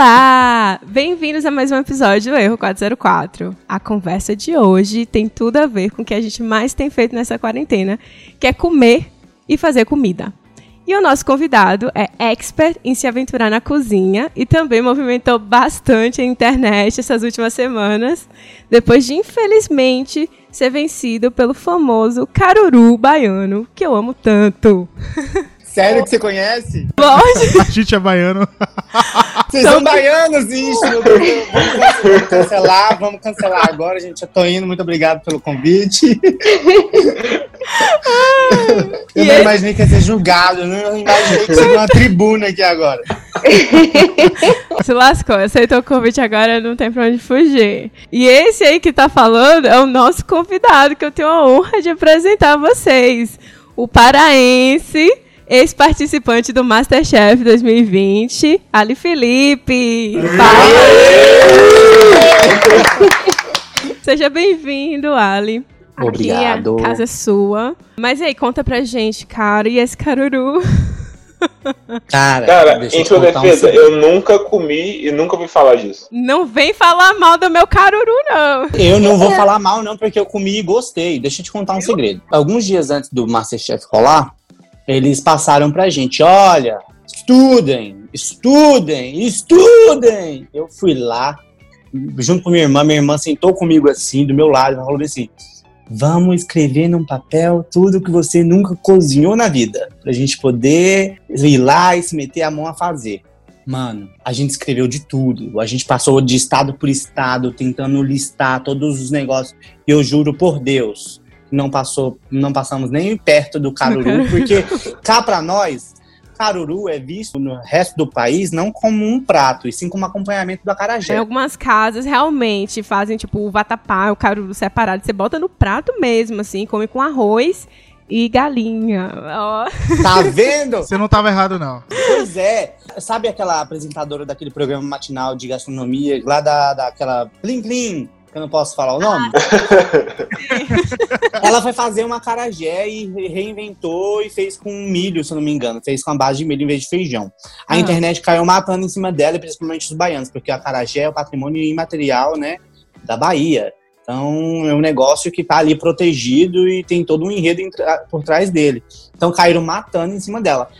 Olá! Bem-vindos a mais um episódio do Erro 404. A conversa de hoje tem tudo a ver com o que a gente mais tem feito nessa quarentena, que é comer e fazer comida. E o nosso convidado é expert em se aventurar na cozinha e também movimentou bastante a internet essas últimas semanas, depois de, infelizmente, ser vencido pelo famoso caruru baiano, que eu amo tanto. Sério que você conhece? Lógico! A gente é baiano. Vocês são baianos, isso! Vamos cancelar, vamos cancelar agora, gente. Eu tô indo, muito obrigado pelo convite. Eu E não imaginei que ia ser julgado, né? eu não imaginei que seria uma tribuna aqui agora. Se lascou, aceitou o convite agora, não tem pra onde fugir. E esse aí que tá falando é o nosso convidado, que eu tenho a honra de apresentar a vocês. O paraense, ex-participante do Masterchef 2020, Ali Felipe. Fala! Seja bem-vindo, Ali. Obrigado. Aqui a casa é sua. Mas aí, conta pra gente, cara, e esse caruru? Cara, Cara, em sua um defesa, segredo. eu nunca comi e nunca ouvi falar disso. Não vem falar mal do meu caruru, não. Eu não vou falar mal, não, porque eu comi e gostei. Deixa eu te contar um segredo. Alguns dias antes do Masterchef rolar, eles passaram pra gente: olha, estudem, estudem, estudem. Eu fui lá, junto com minha irmã, minha irmã sentou comigo assim, do meu lado, ela falou assim: vamos escrever num papel tudo que você nunca cozinhou na vida, pra gente poder ir lá e se meter a mão a fazer. Mano, a gente escreveu de tudo. A gente passou de estado por estado, tentando listar todos os negócios. E eu juro por Deus, não passou, não passamos nem perto do caruru, porque cá pra nós, caruru é visto no resto do país não como um prato, e sim como acompanhamento do Em acarajé. algumas casas realmente fazem tipo o vatapá, o caruru separado. Você bota no prato mesmo, assim, come com arroz e galinha. Ó. Tá vendo? Você não tava errado, não. Pois é. Sabe aquela apresentadora daquele programa matinal de gastronomia, lá da, daquela Plim Plim, que eu não posso falar o nome? Ela foi fazer uma carajé e reinventou e fez com milho, se eu não me engano. Fez com a base de milho em vez de feijão. A Ah. internet caiu matando em cima dela, principalmente os baianos, porque a carajé é o patrimônio imaterial, né, da Bahia. Então, é um negócio que tá ali protegido e tem todo um enredo tra- por trás dele. Então, caíram matando em cima dela.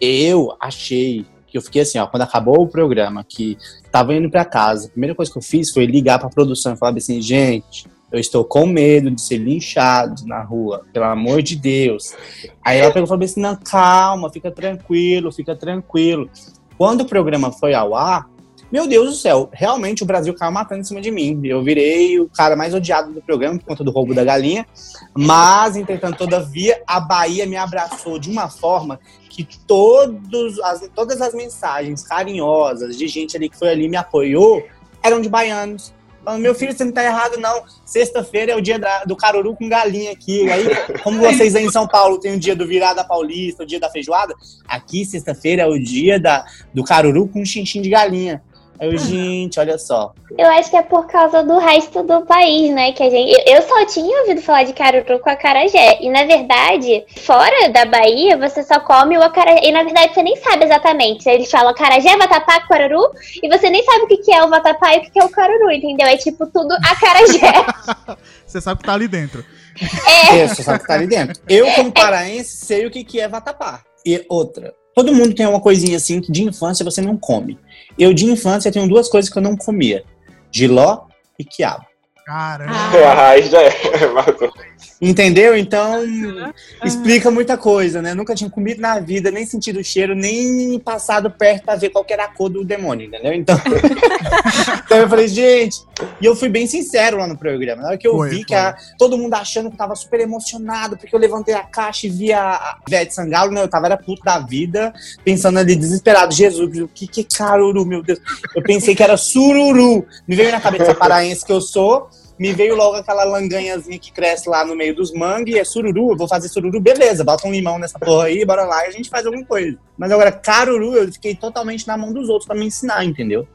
Eu achei que eu fiquei assim, ó, quando acabou o programa, que tava indo pra casa, a primeira coisa que eu fiz foi ligar pra produção e falar assim, gente, eu estou com medo de ser linchado na rua, pelo amor de Deus. Aí ela pegou e falou assim, não, calma, fica tranquilo, fica tranquilo. Quando o programa foi ao ar, meu Deus do céu, realmente o Brasil caiu matando em cima de mim. Eu virei o cara mais odiado do programa por conta do roubo da galinha. Mas, entretanto, todavia, a Bahia me abraçou de uma forma que todos as, todas as mensagens carinhosas de gente ali que foi ali e me apoiou eram de baianos. Falando, meu filho, você não tá errado, não. Sexta-feira é o dia da- do caruru com galinha aqui. Aí, como vocês aí em São Paulo tem o dia do virada paulista, o dia da feijoada, aqui, sexta-feira, é o dia da, do caruru com xinxim de galinha. Eu, gente, olha só. Eu acho que é por causa do resto do país, né? Que a gente. Eu, só tinha ouvido falar de caruru com acarajé. E na verdade, fora da Bahia, você só come o acarajé. E na verdade você nem sabe exatamente. Eles falam acarajé, vatapá, caruru, e você nem sabe o que, é o vatapá e o que, é o caruru, entendeu? É tipo tudo acarajé. Você sabe que tá ali dentro. é. É, você sabe que tá ali dentro. Eu, como paraense, sei o que é vatapá. E outra, todo mundo tem uma coisinha assim que de infância você não come. Eu, de infância, tenho duas coisas que eu não comia: giló e quiabo. Caramba. Ah. Aí já é. matou. Entendeu? Então, explica muita coisa, né? Nunca tinha comido na vida, nem sentido o cheiro, nem passado perto pra ver qual que era a cor do demônio, entendeu? Então, então eu falei, gente, e eu fui bem sincero lá no programa. Na hora que eu Foi, vi foi. que a- todo mundo achando que eu tava super emocionado, porque eu levantei a caixa e vi a, a Ivete Sangalo, né? Eu tava era puto da vida, pensando ali, desesperado, Jesus, o que que é caruru, meu Deus? Eu pensei que era sururu. Me veio na cabeça paraense que eu sou, me veio logo aquela langanhazinha que cresce lá no meio dos mangue, é sururu, eu vou fazer sururu, beleza, bota um limão nessa porra aí, bora lá e a gente faz alguma coisa. Mas agora, caruru, eu fiquei totalmente na mão dos outros pra me ensinar, entendeu?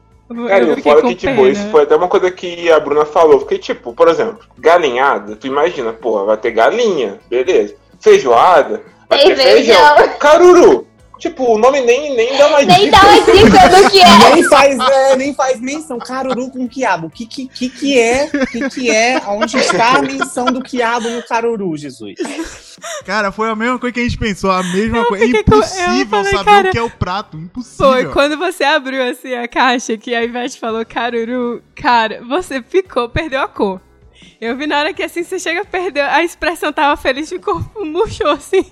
Cara, Eu fora que, tipo, pena. isso foi até uma coisa que a Bruna falou. Porque, tipo, por exemplo, galinhada, tu imagina, porra, vai ter galinha, beleza. Feijoada, vai Tem ter feijão. feijão. Caruru! Tipo, o nome nem, nem dá uma Nem dica. dá uma dica do que é. Nem faz, é, nem faz menção. Caruru com quiabo. O que, que, que, que é? O que, que é? Onde está a menção do quiabo no caruru, Jesus? Cara, foi a mesma coisa que a gente pensou, a mesma coisa. É eu impossível falei, saber cara, o que é o prato, impossível. Foi quando você abriu assim a caixa que a Ivete falou caruru, cara, você ficou, perdeu a cor. Eu vi na hora que assim você chega a perder, a expressão tava feliz, ficou murchou assim.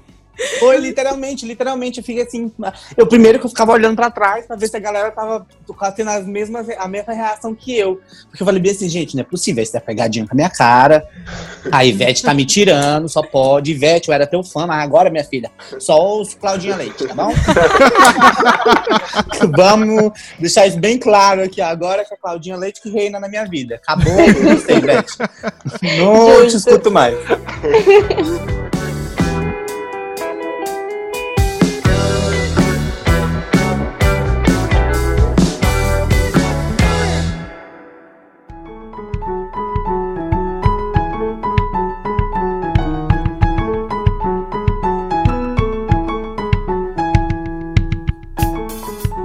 Foi literalmente, literalmente. Eu fiquei assim. Eu primeiro que eu ficava olhando pra trás pra ver se a galera tava tendo as mesmas, a mesma reação que eu. Porque eu falei bem assim, gente, não é possível, isso é pegadinha com a minha cara. A Ivete tá me tirando, só pode. Ivete, eu era teu fã, mas agora, minha filha, só os Claudinha Leite, tá bom? Vamos deixar isso bem claro aqui agora que é a Claudinha Leite que reina na minha vida. Acabou, não sei, Ivete. Não te escuto mais.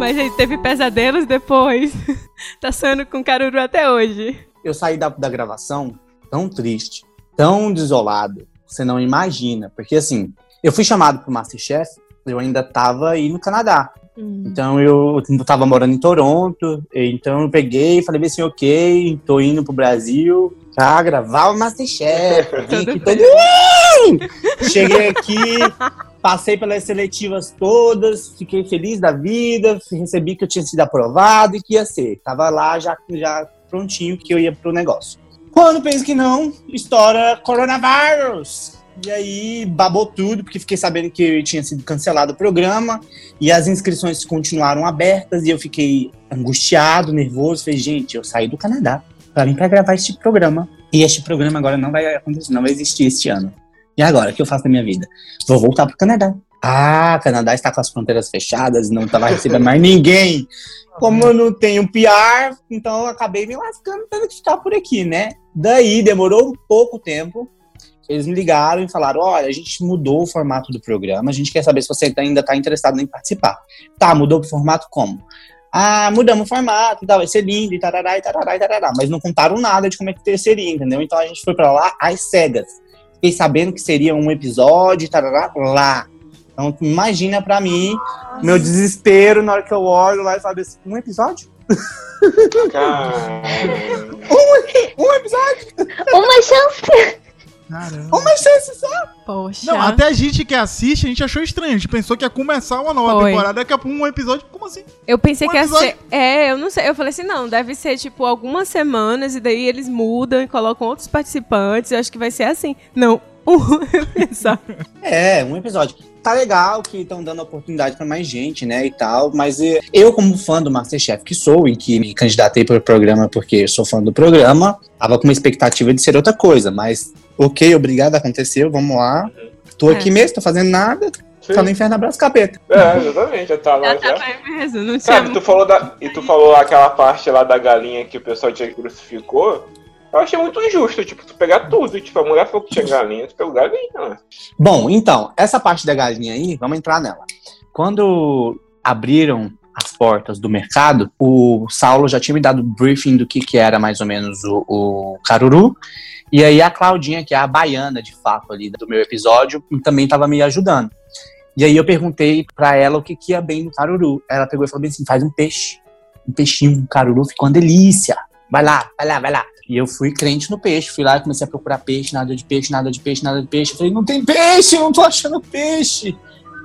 Mas aí teve pesadelos depois. tá sonhando com caruru até hoje. eu saí da, da gravação tão triste, tão desolado, você não imagina. Porque assim, eu fui chamado pro Masterchef, eu ainda tava aí no Canadá. Então eu tava morando em Toronto, então eu peguei e falei assim, ok, tô indo pro Brasil pra gravar o Masterchef. Aqui todo... Cheguei aqui, passei pelas seletivas todas, fiquei feliz da vida, recebi que eu tinha sido aprovado e que ia ser. Tava lá já, já prontinho que eu ia pro negócio. Quando penso que não, estoura coronavírus. E aí babou tudo, porque fiquei sabendo que tinha sido cancelado o programa e as inscrições continuaram abertas e eu fiquei angustiado, nervoso. Falei, gente, eu saí do Canadá para vir para gravar este programa. E este programa agora não vai acontecer, não vai existir este ano. E agora, o que eu faço na minha vida? Vou voltar pro Canadá. Ah, Canadá está com as fronteiras fechadas, não estava recebendo mais ninguém. Como eu não tenho PR, então eu acabei me lascando tendo que ficar por aqui, né? Daí demorou um pouco tempo. Eles me ligaram e falaram: olha, a gente mudou o formato do programa, a gente quer saber se você ainda está interessado em participar. Tá, mudou o formato como? Ah, mudamos o formato, tá, vai ser lindo, e tarará, e tarará, e tarará. Mas não contaram nada de como é que seria, entendeu? Então a gente foi pra lá às cegas. Fiquei sabendo que seria um episódio, tarará, lá. Então imagina pra mim, meu desespero na hora que eu olho lá e falo assim, um episódio? Cara, Um episódio? Uma chance. Caramba. Uma chance só? Poxa. Não, até a gente que assiste, a gente achou estranho. A gente pensou que ia começar uma nova Foi. temporada, daqui a pouco um episódio. Como assim? Eu pensei Um que ia episódio. ser. É, eu não sei. Eu falei assim, não, deve ser tipo algumas semanas e daí eles mudam e colocam outros participantes. Eu acho que vai ser assim. Não, um episódio. É, um episódio. Tá legal que estão dando oportunidade pra mais gente, né, e tal, mas eh, eu, como fã do Masterchef que sou, e que me candidatei pro programa porque eu sou fã do programa, tava com uma expectativa de ser outra coisa, mas ok, obrigado, aconteceu, vamos lá. Tô aqui É. mesmo, tô fazendo nada, sim. tá no inferno abraço capeta. É, exatamente, já tá lá Já já. tava mesmo, não tinha. Sabe, tu falou da, e tu falou lá aquela parte lá da galinha que o pessoal te crucificou. Eu achei muito injusto, tipo, tu pegar tudo. Tipo, a mulher falou que tinha galinha, tu pegou galinha, né? Bom, então, essa parte da galinha aí, vamos entrar nela. Quando abriram as portas do mercado, o Saulo já tinha me dado briefing do que, que era mais ou menos o, o caruru. E aí a Claudinha, que é a baiana de fato ali do meu episódio, também estava me ajudando. E aí eu perguntei pra ela o que, que ia bem no caruru. Ela pegou e falou bem assim: faz um peixe. Um peixinho, um caruru, ficou uma delícia. Vai lá, vai lá, vai lá. E eu fui crente no peixe, fui lá e comecei a procurar peixe, nada de peixe, nada de peixe, nada de peixe. Eu falei, não tem peixe, não tô achando peixe.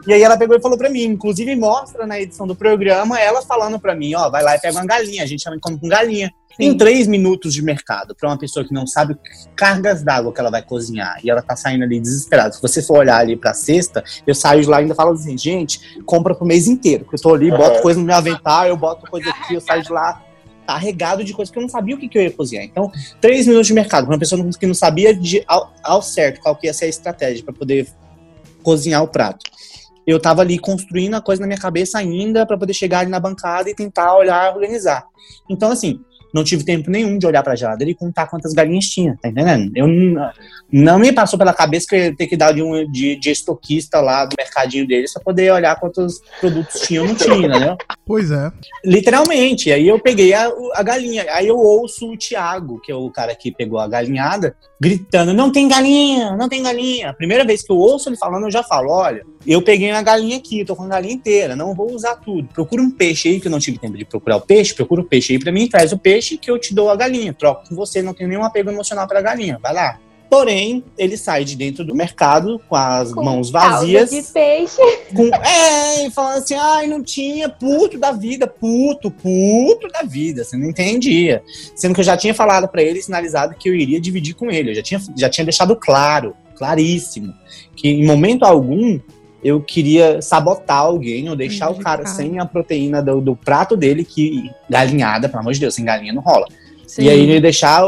E aí ela pegou e falou pra mim, inclusive mostra na edição do programa ela falando pra mim, ó, vai lá e pega uma galinha, a gente chama como com galinha. Em três minutos de mercado, pra uma pessoa que não sabe cargas d'água que ela vai cozinhar e ela tá saindo ali desesperada. Se você for olhar ali pra cesta, eu saio de lá e ainda falo assim, gente, compra pro mês inteiro. Porque eu tô ali, boto Uhum. coisa no meu avental, eu boto coisa aqui, eu saio de lá carregado de coisa que eu não sabia o que, que eu ia cozinhar. Então, três minutos de mercado, pra uma pessoa que não sabia de, ao, ao certo qual que ia ser a estratégia pra poder cozinhar o prato. Eu tava ali construindo a coisa na minha cabeça ainda pra poder chegar ali na bancada e tentar olhar, organizar. Então, assim, não tive tempo nenhum de olhar pra geladeira e contar quantas galinhas tinha, tá entendendo? Eu não, me passou pela cabeça que eu ia ter que dar de, um, de, de estoquista lá do mercadinho deles pra poder olhar quantos produtos tinha ou não tinha, entendeu? Pois é. Literalmente. Aí eu peguei a, a galinha. Aí eu ouço o Thiago, que é o cara que pegou a galinhada, gritando: não tem galinha, não tem galinha. A primeira vez que eu ouço ele falando, eu já falo: olha, eu peguei uma galinha aqui, tô com a galinha inteira, não vou usar tudo. Procura um peixe aí, que eu não tive tempo de procurar o peixe, procura o peixe aí pra mim, traz o peixe que eu te dou a galinha. Troco com você, não tenho nenhum apego emocional pela galinha. Vai lá. Porém, ele sai de dentro do mercado com as Com mãos vazias. de peixe. Com, é, e falando assim, ai, não tinha, puto da vida, puto, puto da vida, você não entendia. Sendo que eu já tinha falado pra ele, sinalizado que eu iria dividir com ele, eu já tinha, já tinha deixado claro, claríssimo, que em momento algum eu queria sabotar alguém ou deixar o cara sem a proteína do, do prato dele, que galinhada, pelo amor de Deus, sem galinha não rola. Sim. E aí ele deixar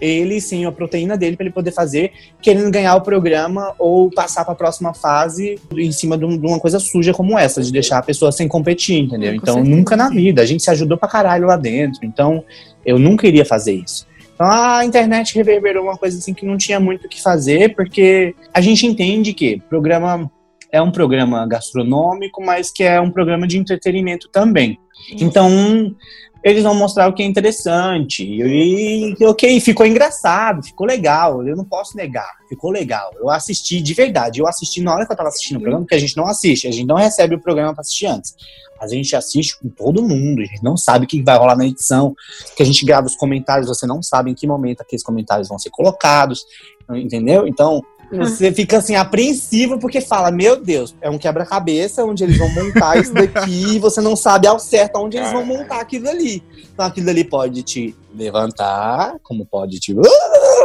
ele sem a proteína dele para ele poder fazer, querendo ganhar o programa ou passar para a próxima fase em cima de, um- de uma coisa suja como essa, de deixar a pessoa sem competir, entendeu? Com então certeza. nunca na vida, a gente se ajudou pra caralho lá dentro, então eu nunca iria fazer isso. Então a internet reverberou uma coisa assim que não tinha muito o que fazer, porque a gente entende que programa é um programa gastronômico, mas que é um programa de entretenimento também. Então, eles vão mostrar o que é interessante. E, ok, ficou engraçado, ficou legal. Eu não posso negar, ficou legal. Eu assisti de verdade. Eu assisti na hora que eu tava assistindo o programa, porque a gente não assiste, a gente não recebe o programa pra assistir antes. A gente assiste com todo mundo, a gente não sabe o que vai rolar na edição, que a gente grava os comentários, você não sabe em que momento aqueles comentários vão ser colocados, entendeu? Então, você fica assim, apreensivo, porque fala, meu Deus, é um quebra-cabeça onde eles vão montar isso daqui e você não sabe ao certo onde eles vão montar aquilo ali. Então aquilo ali pode te levantar, como pode te uh,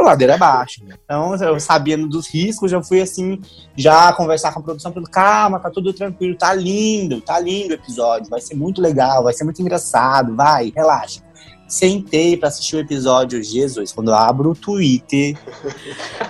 ladeira abaixo. Então, eu sabendo dos riscos, já fui assim, já conversar com a produção, falando, calma, tá tudo tranquilo, tá lindo, tá lindo o episódio, vai ser muito legal, vai ser muito engraçado, vai, relaxa. Sentei pra assistir o episódio, Jesus, quando eu abro o Twitter,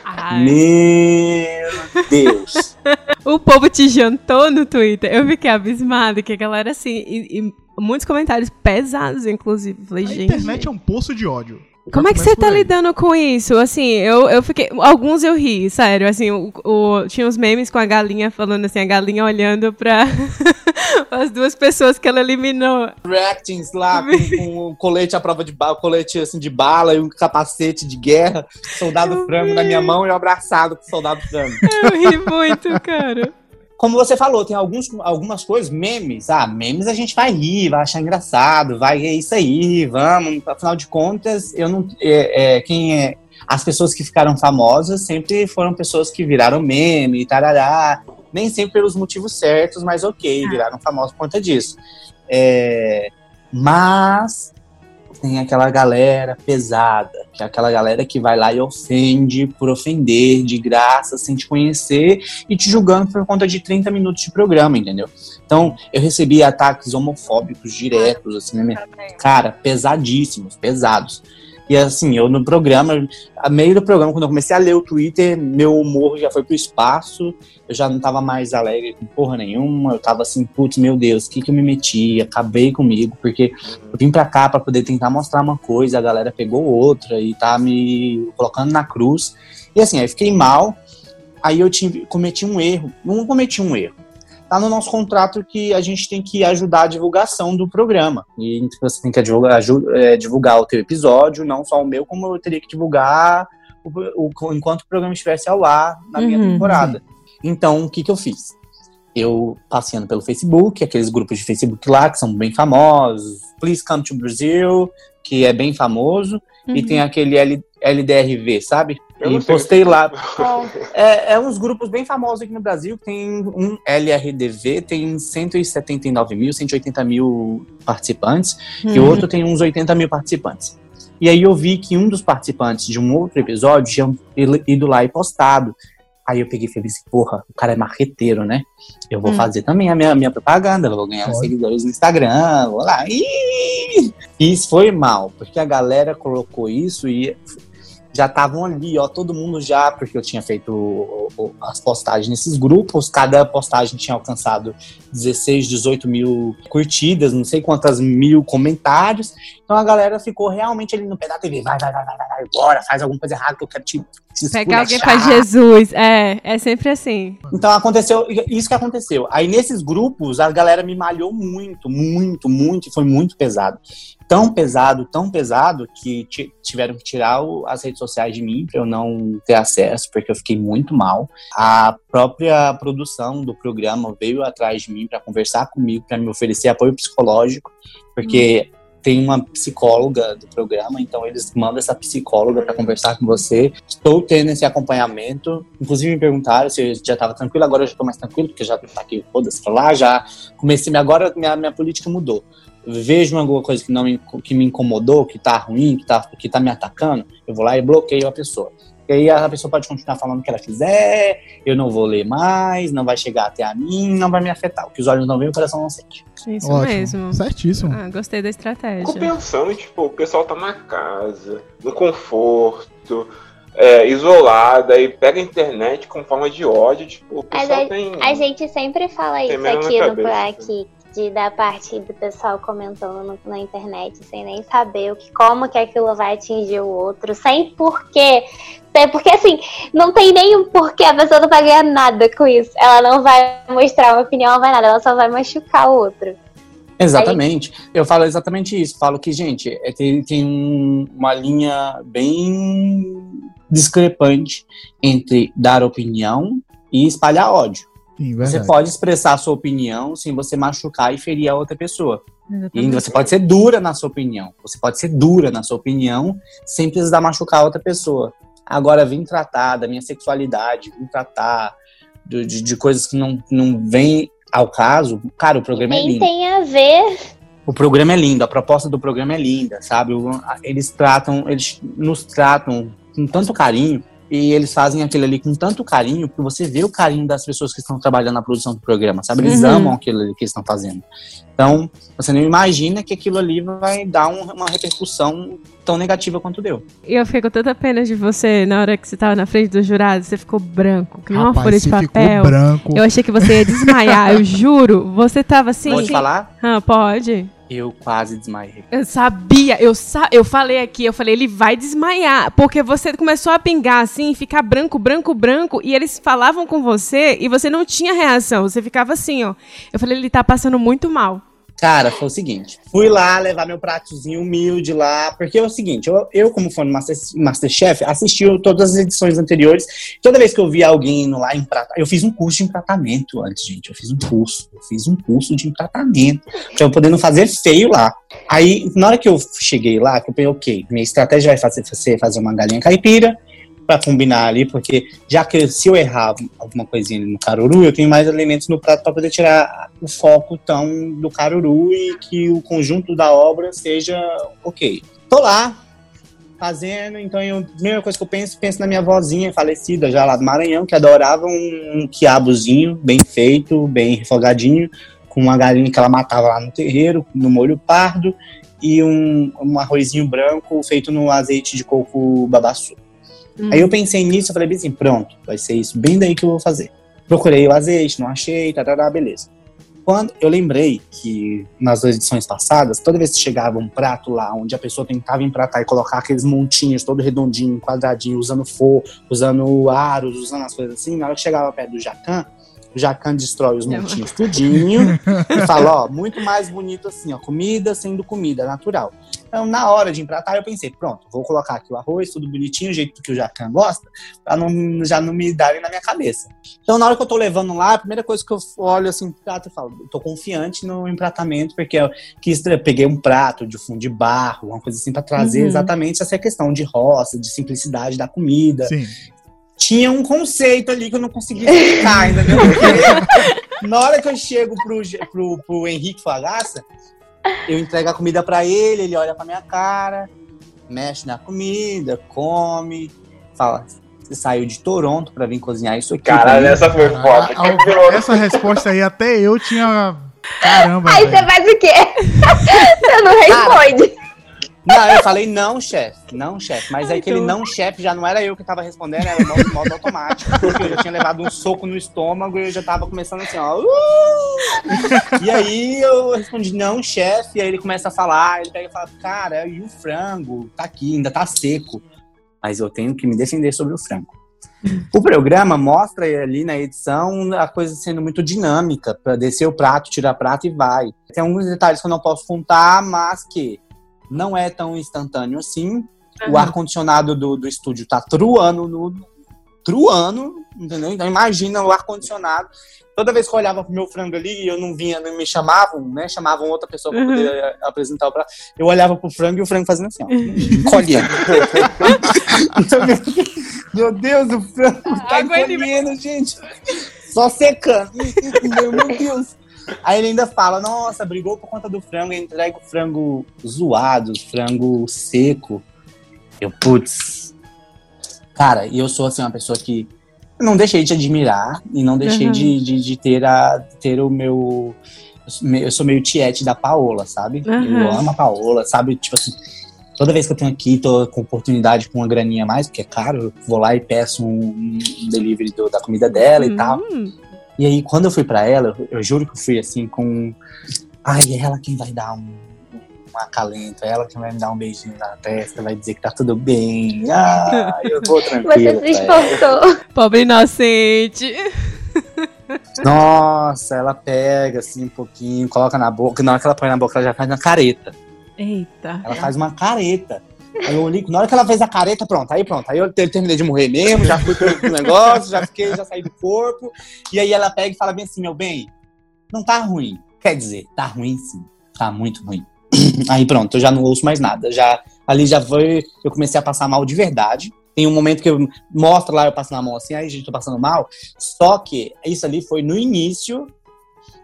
Ai. meu Deus. O povo te jantou no Twitter. Eu fiquei abismada que a galera assim. E, e muitos comentários pesados, inclusive. Falei, A gente. internet é um poço de ódio. Como é que você tá aí. lidando com isso? Assim, eu, eu fiquei. Alguns eu ri, sério. Assim, o, o- tinha uns memes com a galinha falando assim, a galinha olhando pra as duas pessoas que ela eliminou. Reactings lá com, com o colete à prova de bala, colete assim de bala e um capacete de guerra, soldado Eu frango vi. na minha mão e eu abraçado com o soldado frango. Eu ri muito, cara. Como você falou, tem alguns, algumas coisas, memes. Ah, memes a gente vai rir, vai achar engraçado, vai, é isso aí, vamos. Afinal de contas, eu não. É, é, quem é. As pessoas que ficaram famosas sempre foram pessoas que viraram meme, tarará. Nem sempre pelos motivos certos, mas ok, viraram famosos por conta disso. É, mas tem aquela galera pesada, que é aquela galera que vai lá e ofende por ofender, de graça, sem te conhecer e te julgando por conta de 30 minutos de programa, entendeu? Então, eu recebi ataques homofóbicos diretos, assim, na minha... cara, pesadíssimos, pesados. E assim, eu no programa, a meio do programa, quando eu comecei a ler o Twitter, meu humor já foi pro espaço, eu já não tava mais alegre com porra nenhuma, eu tava assim, putz, meu Deus, o que que eu me meti? Acabei comigo, porque eu vim pra cá pra poder tentar mostrar uma coisa, a galera pegou outra e tá me colocando na cruz. E assim, aí fiquei mal, aí eu tive, cometi um erro, não cometi um erro, tá no nosso contrato que a gente tem que ajudar a divulgação do programa. E você tem que divulgar, é, divulgar o teu episódio, não só o meu, como eu teria que divulgar o, o- enquanto o programa estivesse ao ar na minha Uhum, temporada. Então, o que, que eu fiz? Eu passeando pelo Facebook, aqueles grupos de Facebook lá que são bem famosos, Please Come to Brazil, que é bem famoso, e Uhum. tem aquele L- LDRV, sabe? Eu e postei lá. É, é uns grupos bem famosos aqui no Brasil. Tem um LRDV, tem 179 mil, 180 mil participantes, e o Uhum. outro tem uns 80 mil participantes. E aí eu vi que um dos participantes de um outro episódio tinha ido lá e postado. Aí eu peguei e falei assim, porra, o cara é marqueteiro, né? Eu vou Hum. fazer também a minha, minha propaganda, eu vou ganhar Pode. seguidores no Instagram, vou lá. Ih! E isso foi mal, porque a galera colocou isso e já estavam ali, ó, todo mundo já, porque eu tinha feito o, o- as postagens nesses grupos. Cada postagem tinha alcançado 16, 18 mil curtidas, não sei quantas mil comentários. Então a galera ficou realmente ali no pé da TV. Vai, vai, vai, vai, vai, bora, faz alguma coisa errada que eu quero te, te Pegar alguém pra Jesus. É, é sempre assim. Então aconteceu isso que aconteceu. Aí nesses grupos a galera me malhou muito, muito, muito, e foi muito pesado. Tão pesado, tão pesado que ti- tiveram que tirar o- as redes sociais de mim para eu não ter acesso, porque eu fiquei muito mal. A própria produção do programa veio atrás de mim para conversar comigo, para me oferecer apoio psicológico, porque tem uma psicóloga do programa, então eles mandam essa psicóloga para conversar com você. Estou tendo esse acompanhamento. Inclusive me perguntaram se eu já estava tranquilo, agora eu já estou mais tranquilo, porque já tá aqui, foda-se lá, já comecei, agora minha, minha política mudou. Vejo alguma coisa que, não me, que me incomodou, que tá ruim, que tá, que tá me atacando, eu vou lá e bloqueio a pessoa. E aí a pessoa pode continuar falando o que ela quiser, eu não vou ler mais, não vai chegar até a mim, não vai me afetar. O que os olhos não veem, o coração não sente. Isso Ótimo. mesmo. Certíssimo. Ah, gostei da estratégia. Fico pensando, tipo, o pessoal tá na casa, no conforto, é, isolada, e pega a internet com forma de ódio, tipo, o pessoal a, tem. a gente sempre fala isso aqui no cabeça. De, da parte do pessoal comentando na internet, sem nem saber o que, como que aquilo vai atingir o outro, sem porquê. Porque assim, não tem nenhum porquê, a pessoa não vai ganhar nada com isso. Ela não vai mostrar uma opinião, não vai nada, ela só vai machucar o outro. Exatamente. Eu falo exatamente isso. Falo que, gente, é, tem, tem um- uma linha bem discrepante entre dar opinião e espalhar ódio. Sim, Você pode expressar a sua opinião sem você machucar e ferir a outra pessoa. E Exatamente. ainda você pode ser dura na sua opinião. Você pode ser dura na sua opinião sem precisar machucar a outra pessoa. Agora, vim tratar da minha sexualidade, vim tratar de, de- de coisas que não, não vêm ao caso. Cara, o programa é Nem lindo. tem a ver. O programa é lindo, a proposta do programa é linda, sabe? Eles tratam, eles nos tratam com tanto carinho e eles fazem aquilo ali com tanto carinho que você vê o carinho das pessoas que estão trabalhando na produção do programa, sabe? Eles Uhum. amam aquilo ali que eles estão fazendo. Então, você não imagina que aquilo ali vai dar um- uma repercussão tão negativa quanto deu. E eu fiquei com tanta pena de você na hora que você tava na frente do jurado, você ficou branco, que uma folha de papel. branco. Eu achei que você ia desmaiar, eu juro. Você tava assim. Pode falar? Ah, pode. Eu quase desmaiei. Eu sabia, eu, sa eu falei aqui, eu falei, ele vai desmaiar. Porque você começou a pingar assim, ficar branco, branco, branco, e eles falavam com você e você não tinha reação. Você ficava assim, ó. Eu falei, ele tá passando muito mal. Cara, foi o seguinte. Fui lá levar meu pratozinho humilde lá, porque é o seguinte, eu, eu como fã do Master, Masterchef, assisti todas as edições anteriores. Toda vez que eu via alguém lá empratar, eu fiz um curso de empratamento antes, gente. Eu fiz um curso, eu fiz um curso de empratamento, pra eu fazer feio lá. Aí, na hora que eu cheguei lá, eu pensei, ok, minha estratégia vai fazer, fazer uma galinha caipira, pra combinar ali, porque já que se eu errar alguma coisinha no caruru, eu tenho mais elementos no prato pra poder tirar o foco tão do caruru e que o conjunto da obra seja ok. Tô lá fazendo, então eu, a primeira coisa que eu penso, penso na minha vozinha falecida já lá do Maranhão, que adorava um, um quiabozinho bem feito, bem refogadinho, com uma galinha que ela matava lá no terreiro, no molho pardo, e um, um arrozinho branco feito no azeite de coco babaçu. Hum. Aí eu pensei nisso, eu falei assim, pronto, vai ser isso, bem daí que eu vou fazer. Procurei o azeite, não achei, tarará, beleza. Quando eu lembrei que nas duas edições passadas, toda vez que chegava um prato lá, onde a pessoa tentava empratar e colocar aqueles montinhos todo redondinho, quadradinho, usando forro, usando aros, usando as coisas assim, na hora que chegava perto do jacan, o jacan destrói os montinhos tudinho e fala, ó, muito mais bonito assim, ó, comida sendo comida, natural. Então, na hora de empratar, eu pensei, pronto, vou colocar aqui o arroz, tudo bonitinho, o jeito que o jacan gosta, pra não, já não me darem na minha cabeça. Então, na hora que eu tô levando lá, a primeira coisa que eu olho assim pro prato, eu falo, eu tô confiante no empratamento, porque eu quis, eu peguei um prato de fundo de barro, uma coisa assim, pra trazer Uhum. exatamente essa questão de roça, de simplicidade da comida. Sim. Tinha um conceito ali que eu não conseguia explicar, entendeu? Porque na hora que eu chego pro, pro, pro Henrique Fagaça, eu entrego a comida pra ele, ele olha pra minha cara, mexe na comida, come, fala, você saiu de Toronto pra vir cozinhar isso aqui. Caralho, mim?" essa foi foda. Ah, ah, essa resposta aí até eu tinha. Caramba. Aí velho. você faz o quê? você não responde. Não, eu falei não, chefe. Não, chefe. Mas Ai, aquele tô- não, chefe, já não era eu que tava respondendo, era o modo, modo automático. Porque eu já tinha levado um soco no estômago e eu já tava começando assim, ó. "Uh!" E aí eu respondi, não, chefe. E aí ele começa a falar, ele pega e fala, cara, e o frango? Tá aqui, ainda tá seco. Mas eu tenho que me defender sobre o frango. O programa mostra ali na edição a coisa sendo muito dinâmica, para descer o prato, tirar prato e vai. Tem alguns detalhes que eu não posso contar, mas que não é tão instantâneo assim. O Aham. ar-condicionado do, do estúdio tá truando no. Truando, entendeu? Então imagina o ar-condicionado. Toda vez que eu olhava pro meu frango ali e eu não vinha, não me chamavam, né? Chamavam outra pessoa pra Uhum. poder eh, apresentar o prato. Eu olhava pro frango e o frango fazendo assim, ó. Encolhendo. Então, meu- meu Deus, o frango tá ele- encolhendo, gente. Só secando. Meu Deus. Aí ele ainda fala, nossa, brigou por conta do frango, entrega o frango zoado, frango seco. Eu, putz. Cara, e eu sou assim, uma pessoa que não deixei de admirar e não deixei Uhum. de, de, de ter, a, ter o meu. Eu sou meio tiete da Paola, sabe? Uhum. Eu amo a Paola, sabe? Tipo assim, toda vez que eu tenho aqui, tô com oportunidade com uma graninha a mais, porque é caro, eu vou lá e peço um, um delivery do- da comida dela e tal. E aí, quando eu fui pra ela, eu, eu juro que eu fui assim com. Ai, é ela quem vai dar um, um acalento, é ela que vai me dar um beijinho na testa, vai dizer que tá tudo bem. Ai, eu vou tranquilo. Você se esforçou. Pobre inocente. Nossa, ela pega assim um pouquinho, coloca na boca. Na hora que ela põe na boca, ela já faz uma careta. Eita. Ela faz uma careta. Aí eu olhei, na hora que ela fez a careta, pronto, aí pronto. Aí eu te- terminei de morrer mesmo, já fui pro negócio, já fiquei, já saí do corpo. E aí ela pega e fala bem assim, meu bem, não tá ruim. Quer dizer, tá ruim sim. Tá muito ruim. Aí pronto, eu já não ouço mais nada. Já, ali já foi, eu comecei a passar mal de verdade. Tem um momento que eu mostro lá, eu passo na mão assim, aí gente, tô passando mal. Só que isso ali foi no início.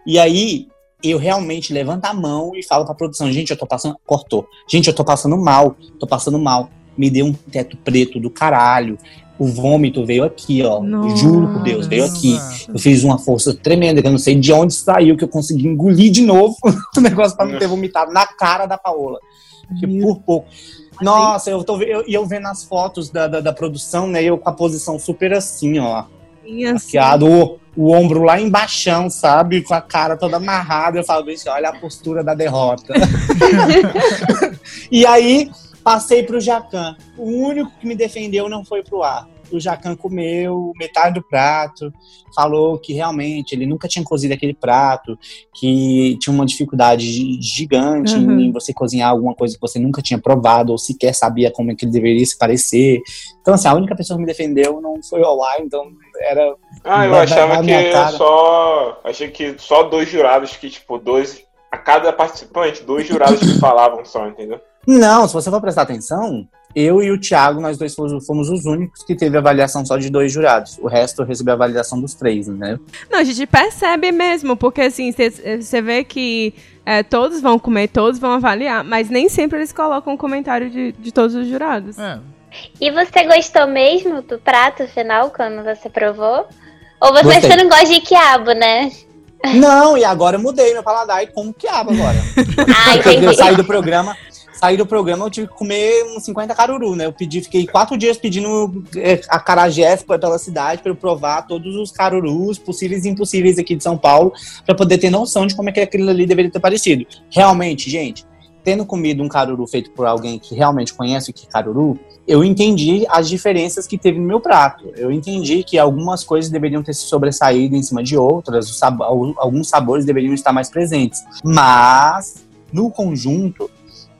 E aí eu realmente levanto a mão e falo pra produção, gente, eu tô passando. Cortou. Gente, eu tô passando mal, tô passando mal. Me deu um teto preto do caralho. O vômito veio aqui, ó. Nossa. Juro por Deus, veio aqui. Eu fiz uma força tremenda, que eu não sei de onde saiu, que eu consegui engolir de novo o negócio pra não ter vomitado na cara da Paola. Meu por pouco. Nossa, eu tô eu, e eu vendo as fotos da, da, da produção, né? Eu com a posição super assim, ó. Maquiado, o, o ombro lá embaixo, sabe? Com a cara toda amarrada. Eu falo, bicho, olha a postura da derrota. e aí, passei pro Jacan. O único que me defendeu não foi pro ar. O Jacan comeu metade do prato, falou que realmente ele nunca tinha cozido aquele prato, que tinha uma dificuldade gi- gigante Uhum. em você cozinhar alguma coisa que você nunca tinha provado ou sequer sabia como é que ele deveria se parecer. Então, assim, a única pessoa que me defendeu não foi o ar, então era Ah, eu achava que cara. só. Achei que só dois jurados que, tipo, dois. A cada participante, dois jurados que falavam só, entendeu? Não, se você for prestar atenção, eu e o Thiago, nós dois fomos, fomos os únicos que teve avaliação só de dois jurados. O resto recebeu a avaliação dos três, né? Não, a gente percebe mesmo, porque assim, você vê que é, todos vão comer, todos vão avaliar, mas nem sempre eles colocam um comentário de, de todos os jurados. É. E você gostou mesmo do prato final quando você provou? Ou você, Gostei. você não gosta de quiabo, né? Não, e agora eu mudei meu paladar e como quiabo agora. Ah, Porque eu entendi. saí do programa, saí do programa, eu tive que comer uns 50 caruru, né? Eu pedi, fiquei quatro dias pedindo é, acarajés p- pela cidade para eu provar todos os carurus possíveis e impossíveis aqui de São Paulo, para poder ter noção de como é que aquilo ali deveria ter parecido. Realmente, gente, tendo comido um caruru feito por alguém que realmente conhece o que é caruru, eu entendi as diferenças que teve no meu prato. Eu entendi que algumas coisas deveriam ter se sobressaído em cima de outras, sab- al- alguns sabores deveriam estar mais presentes. Mas, no conjunto,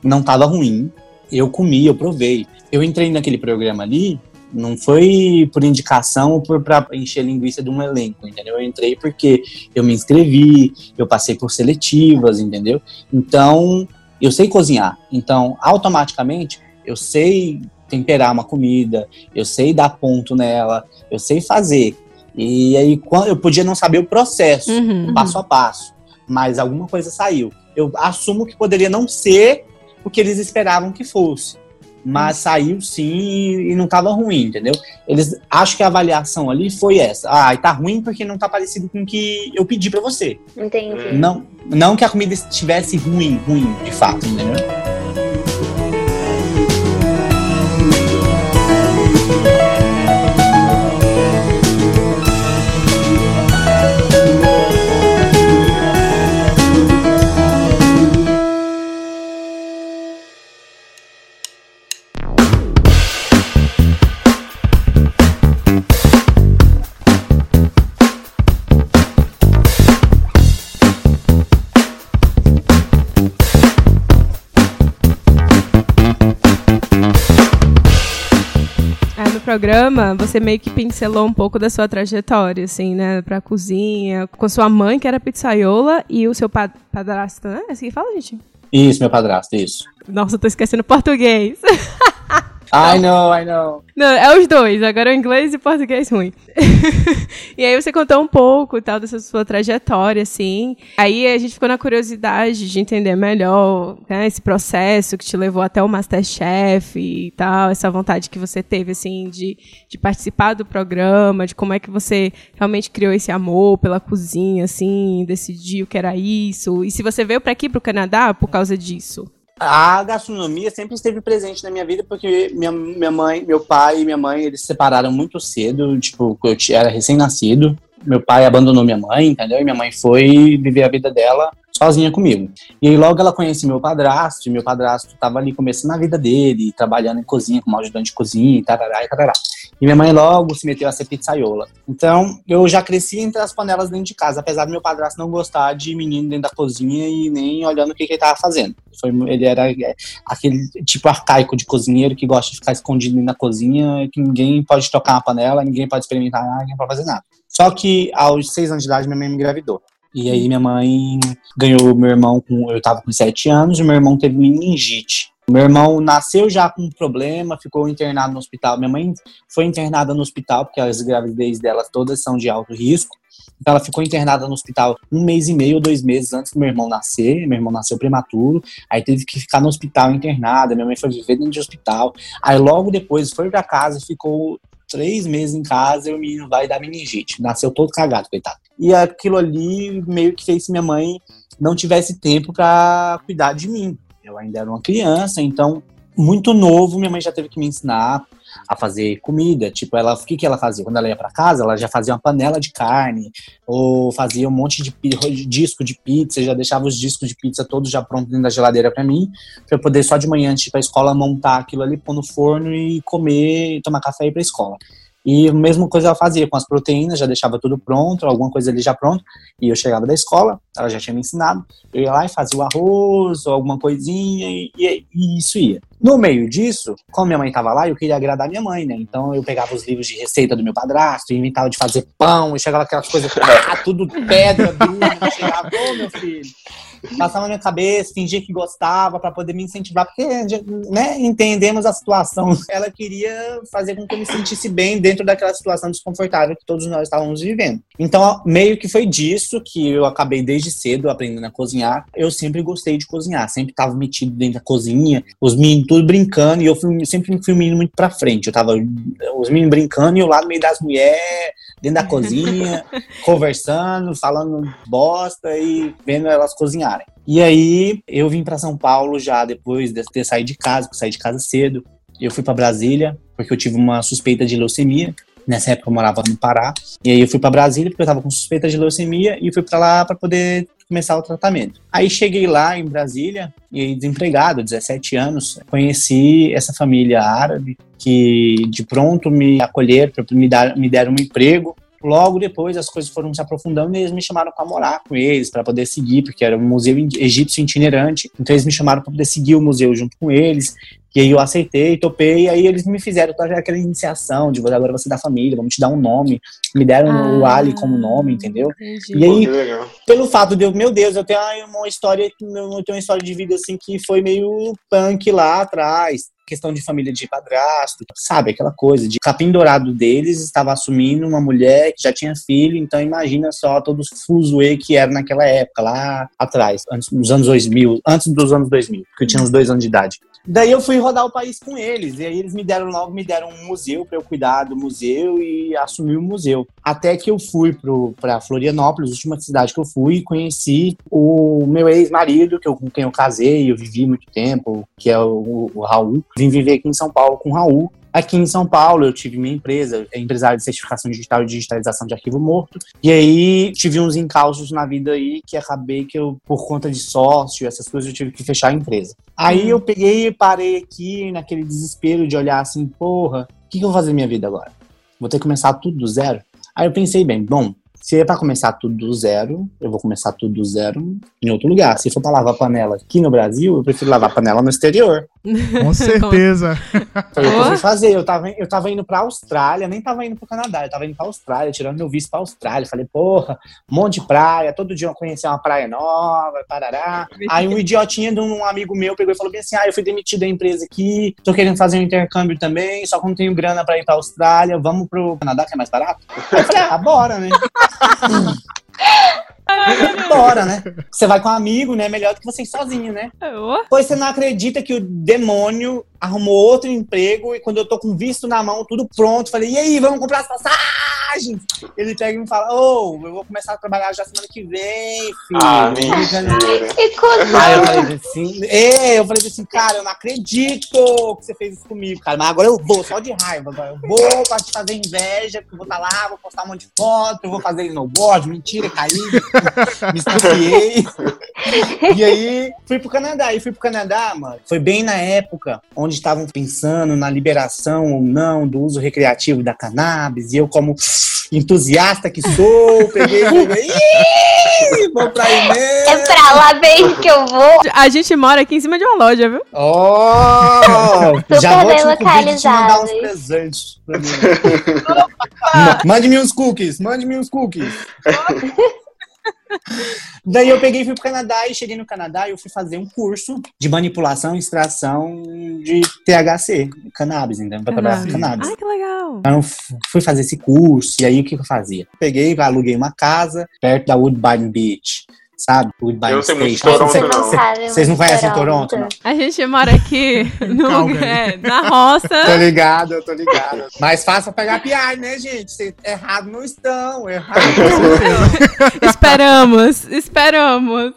não estava ruim. Eu comi, eu provei. Eu entrei naquele programa ali, não foi por indicação ou por, pra encher linguiça de um elenco, entendeu? Eu entrei porque eu me inscrevi, eu passei por seletivas, entendeu? Então, eu sei cozinhar. Então, automaticamente, eu sei temperar uma comida, eu sei dar ponto nela, eu sei fazer. E aí, quando eu podia não saber o processo, Uhum. passo a passo, mas alguma coisa saiu. Eu assumo que poderia não ser o que eles esperavam que fosse, mas saiu sim e não estava ruim, entendeu? Eles acho que a avaliação ali foi essa. Ah, tá ruim porque não tá parecido com o que eu pedi pra você. Entendi. Não, não que a comida estivesse ruim, ruim, de fato, entendeu? Programa, você meio que pincelou um pouco da sua trajetória, assim, né? Pra cozinha, com sua mãe, que era pizzaiola, e o seu pa padrasto, né? É assim que fala, gente? Isso, meu padrasto, isso. Nossa, eu tô esquecendo português. I know, I know. Não, é os dois, agora o inglês e português ruim. e aí você contou um pouco tal dessa sua trajetória, assim. Aí a gente ficou na curiosidade de entender melhor né, esse processo que te levou até o Masterchef e tal, essa vontade que você teve, assim, de, de participar do programa, de como é que você realmente criou esse amor pela cozinha, assim, decidiu que era isso. E se você veio para aqui, pro Canadá, por causa disso. A gastronomia sempre esteve presente na minha vida porque minha, minha mãe, meu pai e minha mãe, eles se separaram muito cedo, tipo, eu era recém-nascido. Meu pai abandonou minha mãe, entendeu? E minha mãe foi viver a vida dela sozinha comigo. E aí logo ela conhece meu padrasto, e meu padrasto tava ali começando a vida dele, trabalhando em cozinha, como ajudante de cozinha, e tarará, e tarará. E minha mãe logo se meteu a ser pizzaiola. Então, eu já cresci entre as panelas dentro de casa, apesar do meu padrasto não gostar de menino dentro da cozinha e nem olhando o que, que ele tava fazendo. Foi, ele era é, aquele tipo arcaico de cozinheiro que gosta de ficar escondido na cozinha, que ninguém pode tocar uma panela, ninguém pode experimentar ninguém pode fazer nada. Só que aos seis anos de idade, minha mãe me engravidou. E aí minha mãe ganhou meu irmão com. Eu tava com sete anos, e meu irmão teve meningite. Meu irmão nasceu já com um problema, ficou internado no hospital. Minha mãe foi internada no hospital, porque as gravidez delas todas são de alto risco. Então ela ficou internada no hospital um mês e meio, dois meses antes do meu irmão nascer. Meu irmão nasceu prematuro, aí teve que ficar no hospital internada. Minha mãe foi viver dentro de hospital. Aí logo depois foi para casa, ficou três meses em casa e o menino vai dar meningite. Nasceu todo cagado, coitado. E aquilo ali meio que fez minha mãe não tivesse tempo para cuidar de mim. Eu ainda era uma criança, então, muito novo, minha mãe já teve que me ensinar a fazer comida. Tipo, ela, o que, que ela fazia? Quando ela ia para casa, ela já fazia uma panela de carne, ou fazia um monte de, de disco de pizza, já deixava os discos de pizza todos já prontos dentro da geladeira para mim, para eu poder só de manhã, antes de ir escola, montar aquilo ali, pôr no forno e comer, tomar café e ir pra escola. E a mesma coisa ela fazia com as proteínas, já deixava tudo pronto, alguma coisa ali já pronto. E eu chegava da escola, ela já tinha me ensinado. Eu ia lá e fazia o arroz ou alguma coisinha e, e, e isso ia. No meio disso, como minha mãe estava lá, eu queria agradar minha mãe, né? Então eu pegava os livros de receita do meu padrasto, inventava de fazer pão, e chegava aquelas coisas, pá, tudo pedra, dura, chegava, ô meu filho, passava na minha cabeça, fingia que gostava para poder me incentivar, porque né, entendemos a situação. Ela queria fazer com que eu me sentisse bem dentro daquela situação desconfortável que todos nós estávamos vivendo. Então, meio que foi disso que eu acabei desde cedo aprendendo a cozinhar. Eu sempre gostei de cozinhar, sempre estava metido dentro da cozinha, os meninos tudo brincando, e eu fui, sempre fui um menino muito pra frente. Eu tava os meninos brincando e eu lá no meio das mulheres, dentro da cozinha, conversando, falando bosta e vendo elas cozinharem. E aí eu vim para São Paulo já depois de ter saído de casa, porque saí de casa cedo. Eu fui para Brasília porque eu tive uma suspeita de leucemia. Nessa época eu morava no Pará. E aí eu fui para Brasília porque eu tava com suspeita de leucemia e fui para lá para poder começar o tratamento. Aí cheguei lá em Brasília e desempregado, 17 anos, conheci essa família árabe que de pronto me acolheram, me, dar, me deram um emprego Logo depois as coisas foram se aprofundando e eles me chamaram para morar com eles, para poder seguir, porque era um museu egípcio itinerante. Então eles me chamaram para poder seguir o museu junto com eles. E aí eu aceitei, topei, e aí eles me fizeram toda aquela iniciação de agora você é da família, vamos te dar um nome. Me deram ah, o Ali como nome, entendeu? Entendi. E aí, pelo fato de eu, meu Deus, eu tenho uma história, eu tenho uma história de vida assim que foi meio punk lá atrás questão de família de padrasto, sabe? Aquela coisa de capim dourado deles estava assumindo uma mulher que já tinha filho, então imagina só todo o fuzuê que era naquela época, lá atrás, antes dos anos 2000, antes dos anos 2000, que eu tinha uns dois anos de idade. Daí eu fui rodar o país com eles, e aí eles me deram logo, me deram um museu para eu cuidar do museu e assumir o museu. Até que eu fui para Florianópolis, última cidade que eu fui, e conheci o meu ex-marido, que eu, com quem eu casei, eu vivi muito tempo, que é o, o Raul. Vim viver aqui em São Paulo com o Raul. Aqui em São Paulo, eu tive minha empresa, é empresário de certificação digital e digitalização de arquivo morto. E aí tive uns encalços na vida aí que acabei que eu, por conta de sócio, essas coisas, eu tive que fechar a empresa. Aí eu peguei e parei aqui naquele desespero de olhar assim, porra, o que, que eu vou fazer na minha vida agora? Vou ter que começar tudo do zero? Aí eu pensei bem, bom, Se é pra começar tudo do zero, eu vou começar tudo do zero em outro lugar. Se for pra lavar panela aqui no Brasil, eu prefiro lavar panela no exterior. Com certeza. Foi o que eu fui fazer. Eu tava, eu tava indo pra Austrália, nem tava indo pro Canadá, eu tava indo pra Austrália, tirando meu visto pra Austrália. Falei, porra, um monte de praia, todo dia eu conhecia uma praia nova, parará. Aí um idiotinha de um amigo meu pegou e falou bem assim: ah, eu fui demitido da empresa aqui, tô querendo fazer um intercâmbio também, só que não tenho grana pra ir pra Austrália, vamos pro Canadá, que é mais barato? Aí eu falei, ah, bora, né? Bora, né? Você vai com um amigo, né? Melhor do que você ir sozinho, né? Ô, Pois você não acredita que o demônio arrumou outro emprego e quando eu tô com visto na mão, tudo pronto, falei, e aí, vamos comprar as passagens? Ele pega e me fala, ô, eu vou começar a trabalhar já semana que vem, filho. Ah, mentira. Que cuzão. Aí eu falei assim, é, eu falei assim, cara, eu não acredito que você fez isso comigo, cara, mas agora eu vou, só de raiva, agora eu vou pra te fazer inveja, porque eu vou estar lá, vou postar um monte de foto, eu vou fazer snowboard, mentira, caí, me estupiei. E aí, fui pro Canadá. E fui pro Canadá, mano. Foi bem na época onde estavam pensando na liberação ou não do uso recreativo da cannabis. E eu, como entusiasta que sou, peguei e falei, "Ih, vou pra aí É mesmo. pra lá mesmo que eu vou. A gente mora aqui em cima de uma loja, viu? Oh, já vou bem de te mandar uns presentes pra mim. Ma- Mande-me uns cookies, mande-me uns cookies. Daí eu peguei e fui pro Canadá e cheguei no Canadá e eu fui fazer um curso de manipulação e extração de THC, cannabis, então, pra trabalhar com cannabis. Ai, que legal. Então, fui fazer esse curso, e aí o que eu fazia? Peguei, aluguei uma casa perto da Woodbine Beach, sabe? Woodbine Eu sei muito. Toronto, Cê- não. cê- Vocês não muito conhecem Toronto, não? A gente mora aqui no é, na roça. Tô ligado, eu tô ligado. Mais fácil pra pegar piar, né, gente? Cês errado não estão, errado não esperamos, esperamos.